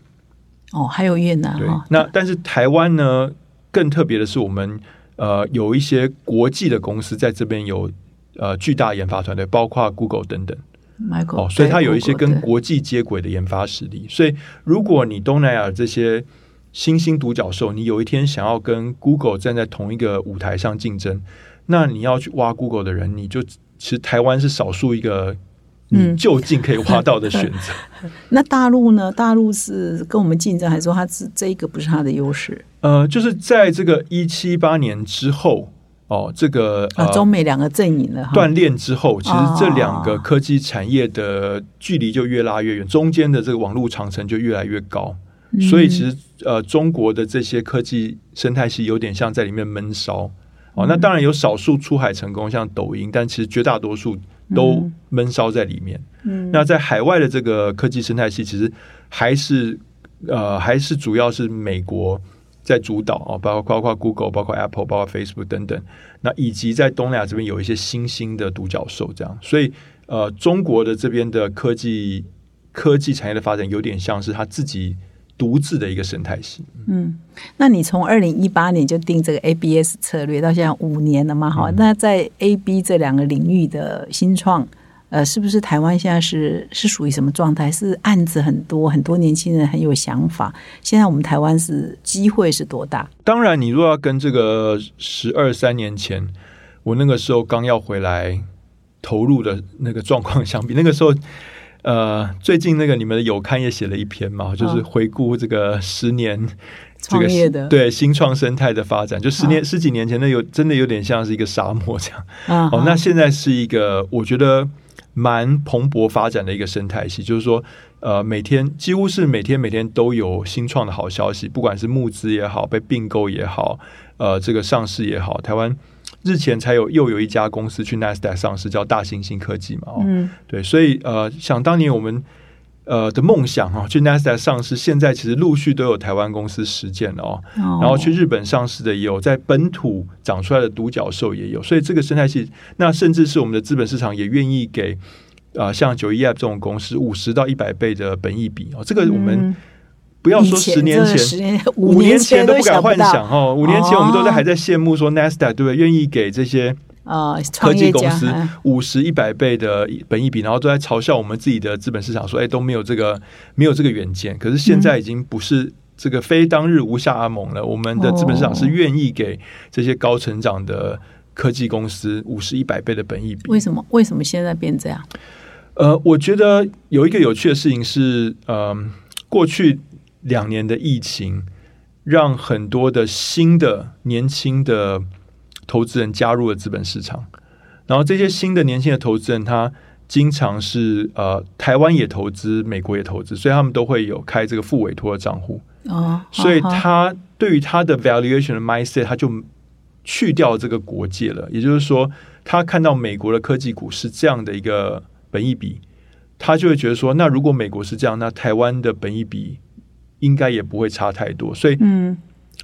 哦，还有越南对哈，，那但是台湾呢，更特别的是，我们呃有一些国际的公司在这边有呃巨大研发团队，包括 Google 等等。Michael，哦，所以它有一些跟国际接轨的研发实力。所以，如果你东南亚这些新兴独角兽，你有一天想要跟 Google 站在同一个舞台上竞争，那你要去挖 Google 的人，你就其实台湾是少数一个嗯你就近可以挖到的选择。那大陆呢？大陆是跟我们竞争，还是说它是这一个不是它的优势呃，就是在这个一七八年之后，哦，这个啊？呃中美两个阵营了哈。锻炼之后，其实这两哦个科技产业的距离就越拉越远，中间的这个网络长城就越来越高。嗯所以其实呃，中国的这些科技生态系有点像在里面闷烧。哦，那当然有少数出海成功，像抖音，但其实绝大多数都闷烧在里面。嗯那在海外的这个科技生态系，其实还是呃，还是主要是美国在主导哦，包括包括 Google、包括 Apple、包括 Facebook 等等。那以及在东南亚这边有一些新兴的独角兽，这样。所以呃，中国的这边的科技科技产业的发展，有点像是他自己独自的一个生态系。嗯，那你从二零一八年就定这个 ABS 策略，到现在五年了嘛？哈、嗯那在 AB 这两个领域的新创，呃，是不是台湾现在是是属于什么状态？是案子很多，很多年轻人很有想法。现在我们台湾是机会是多大？当然，你若要跟这个十二三年前我那个时候刚要回来投入的那个状况相比，那个时候。呃，最近那个你们的有刊也写了一篇嘛，就是回顾这个十年这个创业的。对新创生态的发展，就十年、啊十几年前的有真的有点像是一个沙漠这样。啊，哦，那现在是一个我觉得蛮蓬勃发展的一个生态系，就是说，呃，每天几乎是每天每天都有新创的好消息，不管是募资也好，被并购也好，呃，这个上市也好，台湾日前才有又有一家公司去 NASDAQ 上市，叫大猩猩科技嘛，哦，嗯。对，所以呃，想当年我们呃的梦想啊，去 NASDAQ 上市，现在其实陆续都有台湾公司实践了哦。哦。然后去日本上市的也有，在本土长出来的独角兽也有，所以这个生态系，那甚至是我们的资本市场也愿意给啊、像九一 App 这种公司五十到一百倍的本益比哦，这个我们嗯不要说十年前。十年五年前都不敢幻想想哦，五年前我们都在还在羡慕说 NASDAQ 对不对？愿意给这些啊，科技公司嗯五十、一百倍的本益比，然后都在嘲笑我们自己的资本市场，说：“哎，都没有这个没有这个远见。”可是现在已经不是这个非当日无下阿蒙了。我们的资本市场是愿意给这些高成长的科技公司五十、一百倍的本益比。为什么？为什么现在变这样？呃，我觉得有一个有趣的事情是，呃，过去两年的疫情，让很多的新的年轻的投资人加入了资本市场，然后这些新的年轻的投资人，他经常是呃，台湾也投资，美国也投资，所以他们都会有开这个副委托的账户，哦，所以他对于他的 valuation 的 mindset，他就去掉这个国界了。也就是说，他看到美国的科技股是这样的一个本益比，他就会觉得说，那如果美国是这样，那台湾的本益比应该也不会差太多。所以，嗯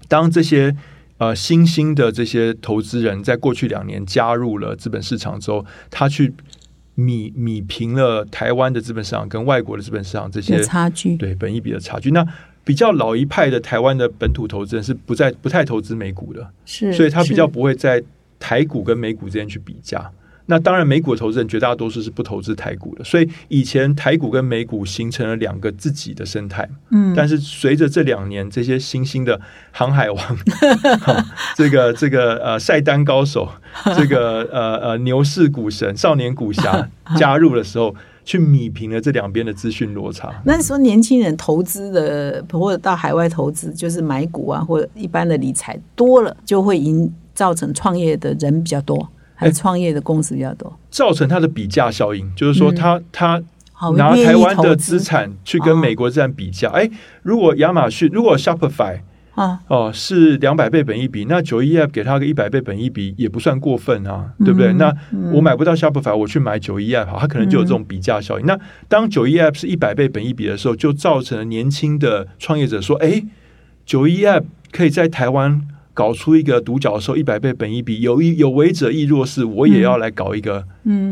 当这些呃新兴的这些投资人在过去两年加入了资本市场之后，他去米米平了台湾的资本市场跟外国的资本市场这些差距，对本益比的差距。那比较老一派的台湾的本土投资人是不在不太投资美股的，是，所以他比较不会在台股跟美股之间去比价。那当然，美股的投资人绝大多数是不投资台股的，所以以前台股跟美股形成了两个自己的生态。嗯，但是随着这两年这些新兴的航海王，哈这个这个呃晒单高手，这个呃呃牛市股神、少年股侠 加入的时候，去米平了这两边的资讯落差。那你说年轻人投资的或者到海外投资，就是买股啊，或者一般的理财多了，就会引造成创业的人比较多，还是创业的公司比较多？造成它的比价效应，就是说他他好，拿台湾的投资资产去跟美国资产比价。哎，如果亚马逊，如果 Shopify，啊，哦，是两百倍本一比，那九一 app 给他个一百倍本一比也不算过分啊，对不对？那我买不到 Shopify，我去买九一 app，好，它可能就有这种比价效应。那当九一 app 是一百倍本一比的时候，就造成了年轻的创业者说，哎，九一 app 可以在台湾搞出一个独角兽，一百倍本一比，有一有为者亦若是，我也要来搞一个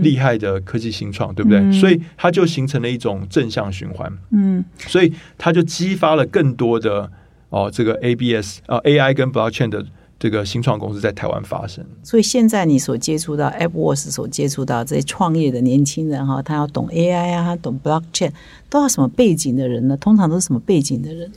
厉害的科技新创，对不对？所以它就形成了一种正向循环，嗯，所以它就激发了更多的。哦，这个 ABS 啊，AI 跟 Blockchain 的这个新创公司在台湾发生。所以现在你所接触到 AppWorks 所接触到这些创业的年轻人哈，他要懂 AI 啊，他懂 Blockchain，都要什么背景的人呢？通常都是什么背景的人？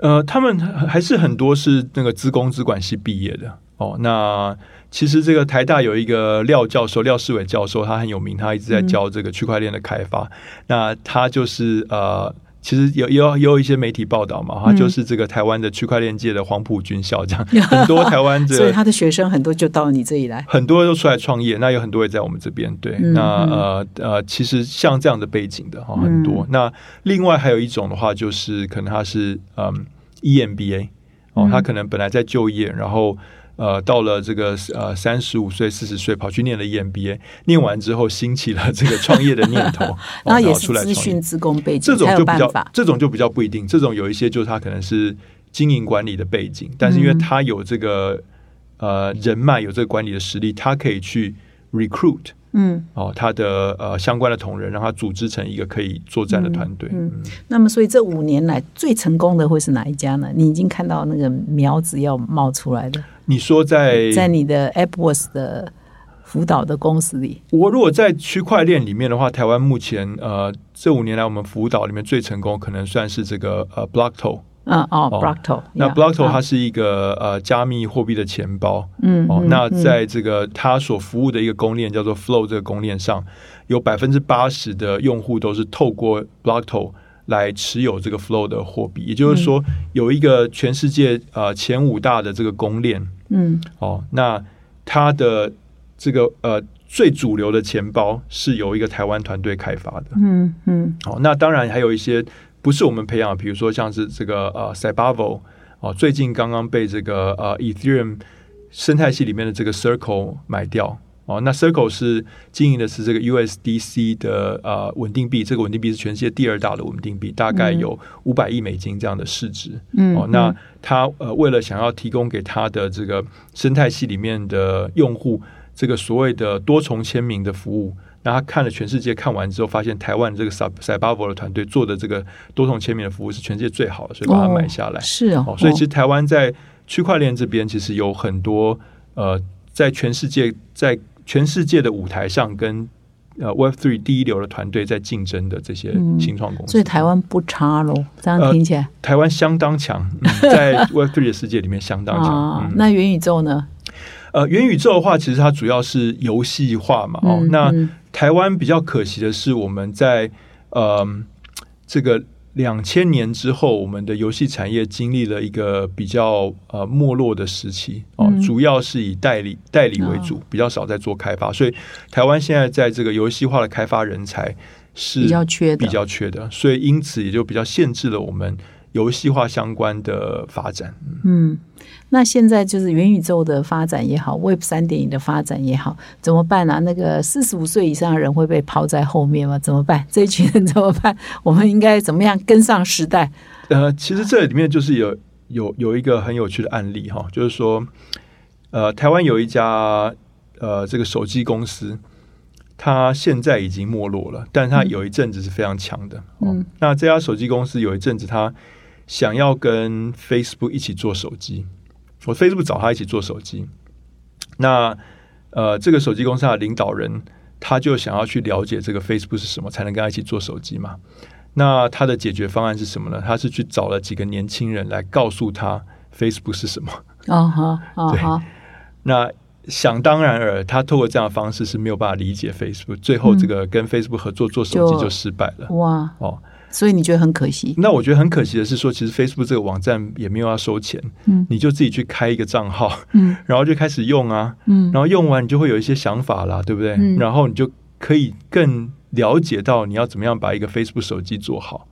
呃，他们还是很多是那个资工资管系毕业的哦。那其实这个台大有一个廖教授，廖世伟教授，他很有名，他一直在教这个区块链的开发。那他就是呃。其实有有也有一些媒体报道嘛，他就是这个台湾的区块链界的黄埔军校，这样 很多台湾的所以他的学生很多就到你这里来，很多都出来创业，那有很多也在我们这边。对，那呃呃，其实像这样的背景的哈很多。那另外还有一种的话，就是可能他是嗯 EMBA 哦，他可能本来在就业，然后。呃，到了这个呃三十五岁、四十岁，跑去念了 EMBA，念完之后兴起了这个创业的念头，然后也是资讯自工背景，这种就比较，这种就比较不一定。这种有一些就是他可能是经营管理的背景，但是因为他有这个呃人脉，有这个管理的实力，他可以去 recruit。嗯，哦，他的呃相关的同仁，让他组织成一个可以作战的团队。嗯，那么所以这五年来最成功的会是哪一家呢？你已经看到那个苗子要冒出来的。你说在在你的 AppWorks 的辅导的公司里，我如果在区块链里面的话，台湾目前呃这五年来我们辅导里面最成功，可能算是这个呃 Blockto。嗯哦，Blockto，那 Blockto 它是一个呃加密货币的钱包，嗯哦，那在这个它所服务的一个公链叫做 Flow 这个公链上，有百分之八十的用户都是透过 Blockto 来持有这个 Flow 的货币，也就是说有一个全世界呃前五大的这个公链，嗯。哦，那它的这个呃最主流的钱包是由一个台湾团队开发的，嗯嗯，哦，那当然还有一些。不是我们培养，比如说像是这个呃 c y b a v o 哦，最近刚刚被这个呃 Ethereum 生态系里面的这个 Circle 买掉哦，那 Circle 是经营的是这个 USDC 的呃稳定币，这个稳定币是全世界第二大的稳定币，大概有五百亿美金这样的市值。嗯，哦，那他呃为了想要提供给他的这个生态系里面的用户这个所谓的多重签名的服务。那他看了全世界，看完之后发现台湾这个 Sub s y b a v o 的团队做的这个多重签名的服务是全世界最好的，所以把它买下来。是哦，所以其实台湾在区块链这边其实有很多呃，在全世界在全世界的舞台上跟呃 Web Three 第一流的团队在竞争的这些新创公司，所以台湾不差喽。这样听起来，台湾相当强，在 Web Three 的世界里面相当强。那元宇宙呢？呃，元宇宙的话，其实它主要是游戏化嘛。哦，那台湾比较可惜的是，我们在呃这个两千年之后，我们的游戏产业经历了一个比较呃没落的时期。哦，主要是以代理代理为主，比较少在做开发。所以台湾现在在这个游戏化的开发人才是比较缺的，比较缺的。所以因此也就比较限制了我们游戏化相关的发展。嗯。那现在就是元宇宙的发展也好，Web 三点零的发展也好，怎么办呢？那个四十五岁以上的人会被抛在后面吗？怎么办？这一群人怎么办？我们应该怎么样跟上时代？呃，其实这里面就是有有有一个很有趣的案例哈，就是说，呃，台湾有一家呃这个手机公司，它现在已经没落了，但是它有一阵子是非常强的。嗯，那这家手机公司有一阵子它想要跟 Facebook 一起做手机。我 Facebook 找他一起做手机，那呃，这个手机公司的领导人他就想要去了解这个 Facebook 是什么，才能跟他一起做手机嘛？那他的解决方案是什么呢？他是去找了几个年轻人来告诉他 Facebook 是什么。哦好，哦好。那想当然尔，他透过这样的方式是没有办法理解 Facebook，最后这个跟 Facebook 合作做手机就失败了。哇哦。所以你觉得很可惜？那我觉得很可惜的是说，其实 Facebook 这个网站也没有要收钱，嗯，你就自己去开一个账号，嗯，然后就开始用啊，嗯，然后用完你就会有一些想法啦，对不对？嗯，然后你就可以更了解到你要怎么样把一个 Facebook 手机做好。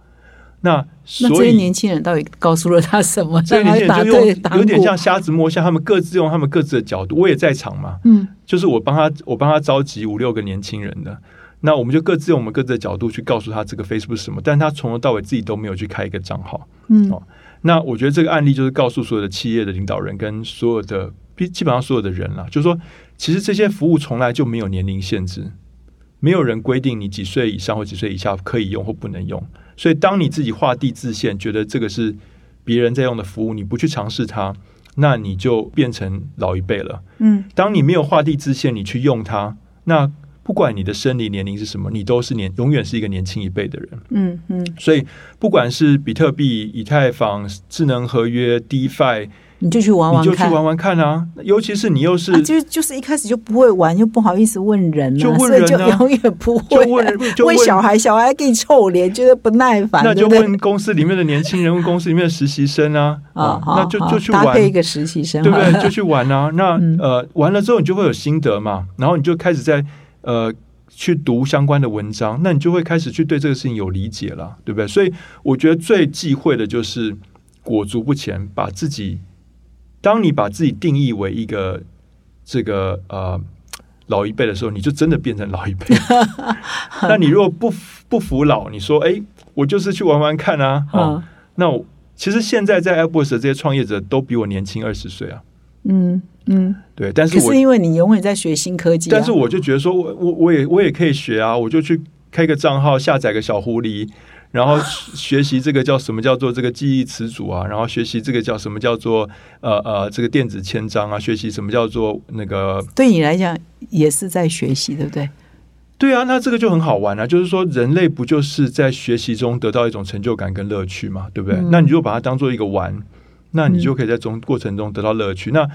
那那这所以些年轻人到底告诉了他什么？这些让他答年轻人就有点像瞎子摸象，他们各自用他们各自的角度，我也在场嘛，嗯就是我帮他我帮他召集五六个年轻人的。那我们就各自用我们各自的角度去告诉他这个 Facebook 是什么，但他从头到尾自己都没有去开一个账号。嗯哦那我觉得这个案例就是告诉所有的企业的领导人跟所有的基基本上所有的人了，就是说，其实这些服务从来就没有年龄限制，没有人规定你几岁以上或几岁以下可以用或不能用。所以，当你自己画地自限，觉得这个是别人在用的服务，你不去尝试它，那你就变成老一辈了。嗯当你没有画地自限，你去用它，那不管你的生理年龄是什么，你都是年永远是一个年轻一辈的人。嗯嗯，所以，不管是比特币、以太坊、智能合约、DeFi，你就去玩玩看。就去玩玩看啊！尤其是你又是、啊，就就是一开始就不会玩，又不好意思问人、啊，就问人啊永远不会就会、问就问问小孩，小孩给你臭脸，觉得不耐烦，那就问公司里面的年轻人，问公司里面的实习生啊，啊，好那就就去玩，搭配一个实习生，对不对？就去玩啊。那、嗯呃，玩了之后你就会有心得嘛，然后你就开始在呃去读相关的文章，那你就会开始去对这个事情有理解了，对不对？所以我觉得最忌讳的就是裹足不前，把自己，当你把自己定义为一个这个呃。老一辈的时候，你就真的变成老一辈。那你如果不服不服老，你说：“哎，我就是去玩玩看啊。”哦，嗯那我其实现在在 Airbus 的这些创业者都比我年轻二十岁啊。嗯嗯。对，但是我可是因为你永远在学新科技、啊，但是我就觉得说，我我我也我也可以学啊，我就去开个账号，下载个小狐狸，然后学习这个叫什么叫做这个记忆词组啊，然后学习这个叫什么叫做呃呃这个电子签章啊，学习什么叫做那个对你来讲也是在学习，对不对？对啊，那这个就很好玩啊，就是说人类不就是在学习中得到一种成就感跟乐趣嘛，对不对？嗯那你就把它当做一个玩，那你就可以在中过程中得到乐趣。那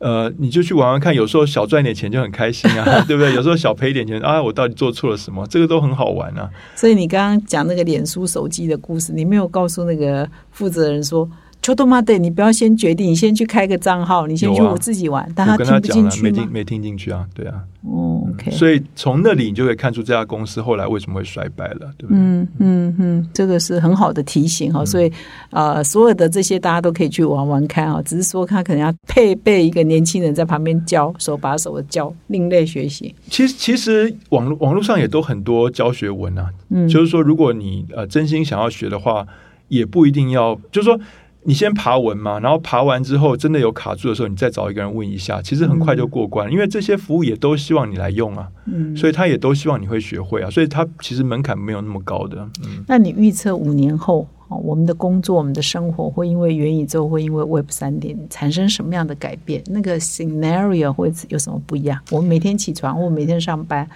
呃，你就去玩玩看，有时候小赚点钱就很开心啊，对不对？有时候小赔一点钱啊，我到底做错了什么？这个都很好玩啊。所以你刚刚讲那个脸书手机的故事，你没有告诉那个负责人说。秋多妈对你不要先决定，你先去开个账号，你先去我自己玩，但他听不进去吗没听？没听进去啊，对啊。哦，OK，所以从那里你就可以看出这家公司后来为什么会衰败了，对不对？嗯嗯嗯，这个是很好的提醒哈，所以呃，所有的这些大家都可以去玩玩看啊，只是说他可能要配备一个年轻人在旁边教，手把手的教，另类学习。其实其实网络网络上也都很多教学文啊，嗯，就是说，如果你呃真心想要学的话，也不一定要，就是说你先爬文嘛，然后爬完之后真的有卡住的时候，你再找一个人问一下，其实很快就过关，因为这些服务也都希望你来用啊，嗯，所以他也都希望你会学会啊，所以他其实门槛没有那么高的。嗯，那你预测五年后，哦，我们的工作、我们的生活会因为元宇宙，会因为 Web 三点产生什么样的改变？那个 scenario 会有什么不一样？我们每天起床，或每天上班，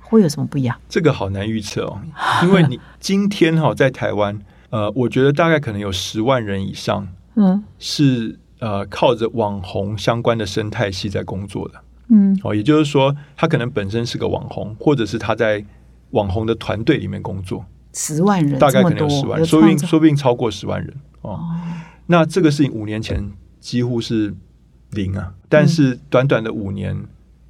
会有什么不一样？这个好难预测哦，因为你今天哈、在台湾，呃，我觉得大概可能有十万人以上嗯是呃靠着网红相关的生态系在工作的。嗯哦，也就是说，他可能本身是个网红，或者是他在网红的团队里面工作，十万人，大概可能有十万，说不定说不定超过十万人哦。哦那这个事情五年前几乎是零啊，但是短短的五年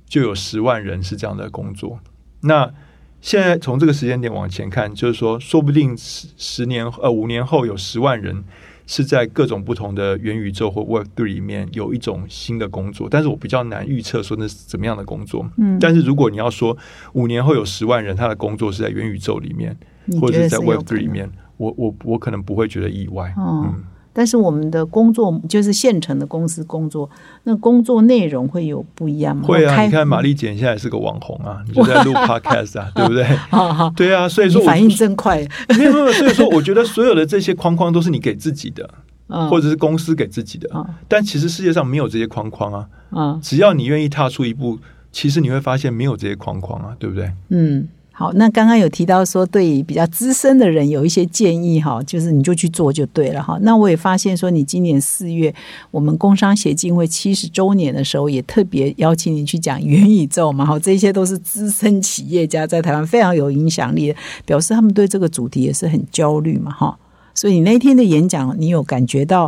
就有十万人是这样的工作。那现在从这个时间点往前看，就是说，说不定十十年呃五年后有十万人是在各种不同的元宇宙或 Web Three 里面有一种新的工作，但是我比较难预测说那是怎么样的工作。嗯，但是如果你要说五年后有十万人他的工作是在元宇宙里面，或者是在有 Web 可 Three 里面，我我我可能不会觉得意外。哦嗯，但是我们的工作就是现成的公司工作，那工作内容会有不一样吗？会啊，你看玛丽姐现在也是个网红啊，你就在录 Podcast 啊，对不对？好好，对啊，所以说我反应真快，没有没有，所以说我觉得所有的这些框框都是你给自己的，嗯，或者是公司给自己的。嗯但其实世界上没有这些框框啊，嗯只要你愿意踏出一步，其实你会发现没有这些框框啊，对不对？嗯。好，那刚刚有提到说，对比较资深的人有一些建议哈，就是你就去做就对了哈。那我也发现说，你今年四月我们工商协进会七十周年的时候，也特别邀请你去讲元宇宙嘛，哈，这些都是资深企业家在台湾非常有影响力，表示他们对这个主题也是很焦虑嘛，哈。所以你那天的演讲，你有感觉到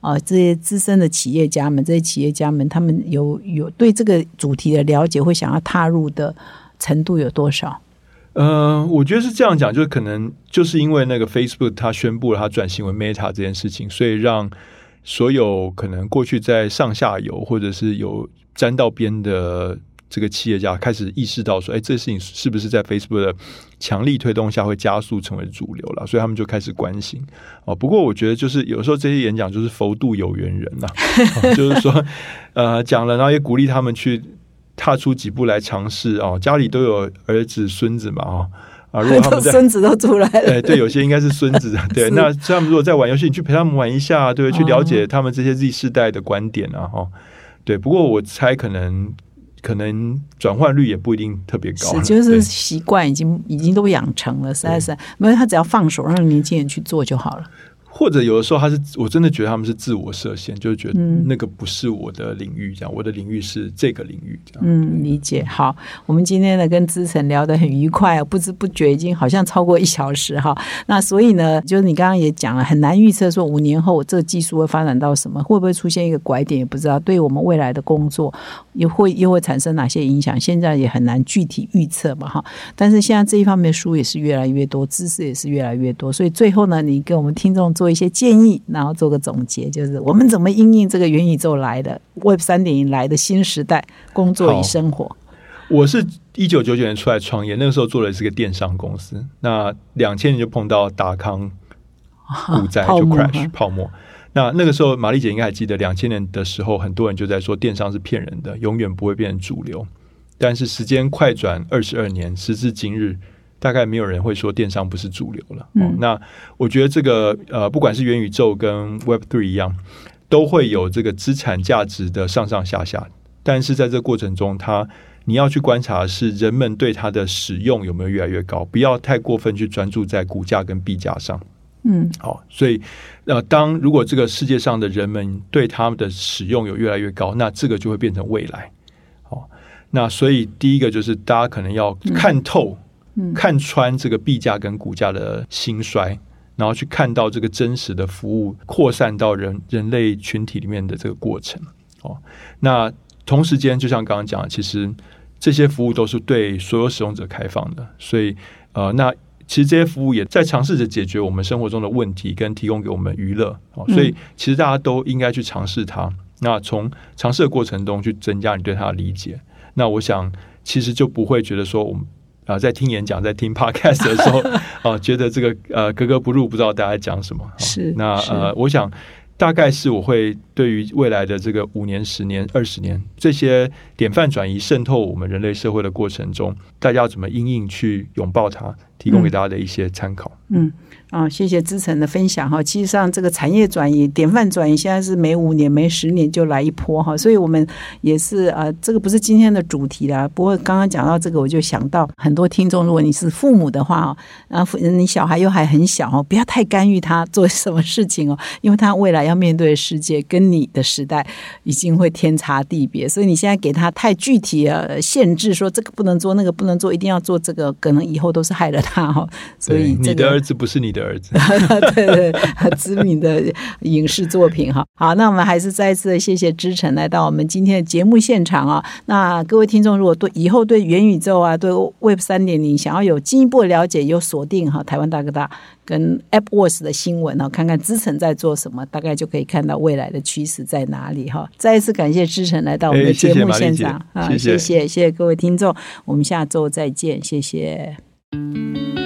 啊、呃这些资深的企业家们，这些企业家们，他们有有对这个主题的了解，会想要踏入的程度有多少？呃，我觉得是这样讲，就是可能就是因为那个 Facebook 它宣布了它转型为 Meta 这件事情，所以让所有可能过去在上下游或者是有沾到边的这个企业家开始意识到说，哎，这事情是不是在 Facebook 的强力推动下会加速成为主流了？所以他们就开始关心哦。不过我觉得就是有时候这些演讲就是佛度有缘人呐、就是说呃讲了，然后也鼓励他们去。踏出几步来尝试哦，家里都有儿子、孙子嘛哦啊！如果 他们孙子都出来了，对对，有些应该是孙子。对，那他们如果在玩游戏，你去陪他们玩一下，对，去了解他们这些 Z 世代的观点啊哈。对，不过我猜可能可能转换率也不一定特别高，是就是习惯已经已经都养成了，实在是没有他只要放手让年轻人去做就好了。或者有的时候他是我真的觉得他们是自我设限，就是觉得那个不是我的领域，这样我的领域是这个领域，这样。嗯，理解。好，我们今天呢跟资诚聊得很愉快，不知不觉已经好像超过一小时哈。那所以呢，就是你刚刚也讲了，很难预测说五年后这个技术会发展到什么，会不会出现一个拐点也不知道，对我们未来的工作也会又会产生哪些影响，现在也很难具体预测嘛哈。但是现在这一方面的书也是越来越多，知识也是越来越多，所以最后呢，你给我们听众。做一些建议，然后做个总结，就是我们怎么应应这个元宇宙来的 Web 三点零来的新时代，工作与生活。我是一九九九年出来创业，那个时候做的是个电商公司。那两千年就碰到达康 股灾就 crash 泡沫。那那个时候，玛丽姐应该还记得，两千年的时候，很多人就在说电商是骗人的，永远不会变成主流。但是时间快转二十二年，时至今日。大概没有人会说电商不是主流了。嗯，那我觉得这个呃，不管是元宇宙跟 Web Three 一样，都会有这个资产价值的上上下下。但是在这个过程中，它你要去观察是人们对它的使用有没有越来越高，不要太过分去专注在股价跟币价上。嗯，好，所以呃，当如果这个世界上的人们对他们的使用有越来越高，那这个就会变成未来。好，那所以第一个就是大家可能要看透。看穿这个币价跟股价的兴衰，然后去看到这个真实的服务扩散到人人类群体里面的这个过程哦。那同时间，就像刚刚讲，其实这些服务都是对所有使用者开放的，所以呃，那其实这些服务也在尝试着解决我们生活中的问题，跟提供给我们娱乐哦。所以其实大家都应该去尝试它。那从尝试的过程中去增加你对它的理解，那我想其实就不会觉得说我们。啊，在听演讲、在听 podcast 的时候，啊，觉得这个呃格格不入，不知道大家讲什么。是那呃，我想大概是我会对于未来的这个五年、十年、二十年这些典范转移渗透我们人类社会的过程中，大家要怎么应应去拥抱它，提供给大家的一些参考。嗯。啊，谢谢资诚的分享哈。其实上，这个产业转移、典范转移，现在是每五年、每十年就来一波哈。所以我们也是啊，这个不是今天的主题啦。不过刚刚讲到这个，我就想到很多听众，如果你是父母的话啊，你小孩又还很小哦，不要太干预他做什么事情哦，因为他未来要面对的世界跟你的时代已经会天差地别。所以你现在给他太具体的限制，说这个不能做，那个不能做，一定要做这个，可能以后都是害了他哈。所以你的儿子不是你的。儿子，对 对，知名的影视作品哈。好，那我们还是再次谢谢知诚来到我们今天的节目现场啊。那各位听众，如果对以后对元宇宙啊，对 Web 三点零想要有进一步的了解，有锁定哈台湾大哥大跟 AppWorks 的新闻啊，看看知诚在做什么，大概就可以看到未来的趋势在哪里哈。再一次感谢知诚来到我们的节目现场啊，谢谢谢谢各位听众，我们下周再见，谢谢。Música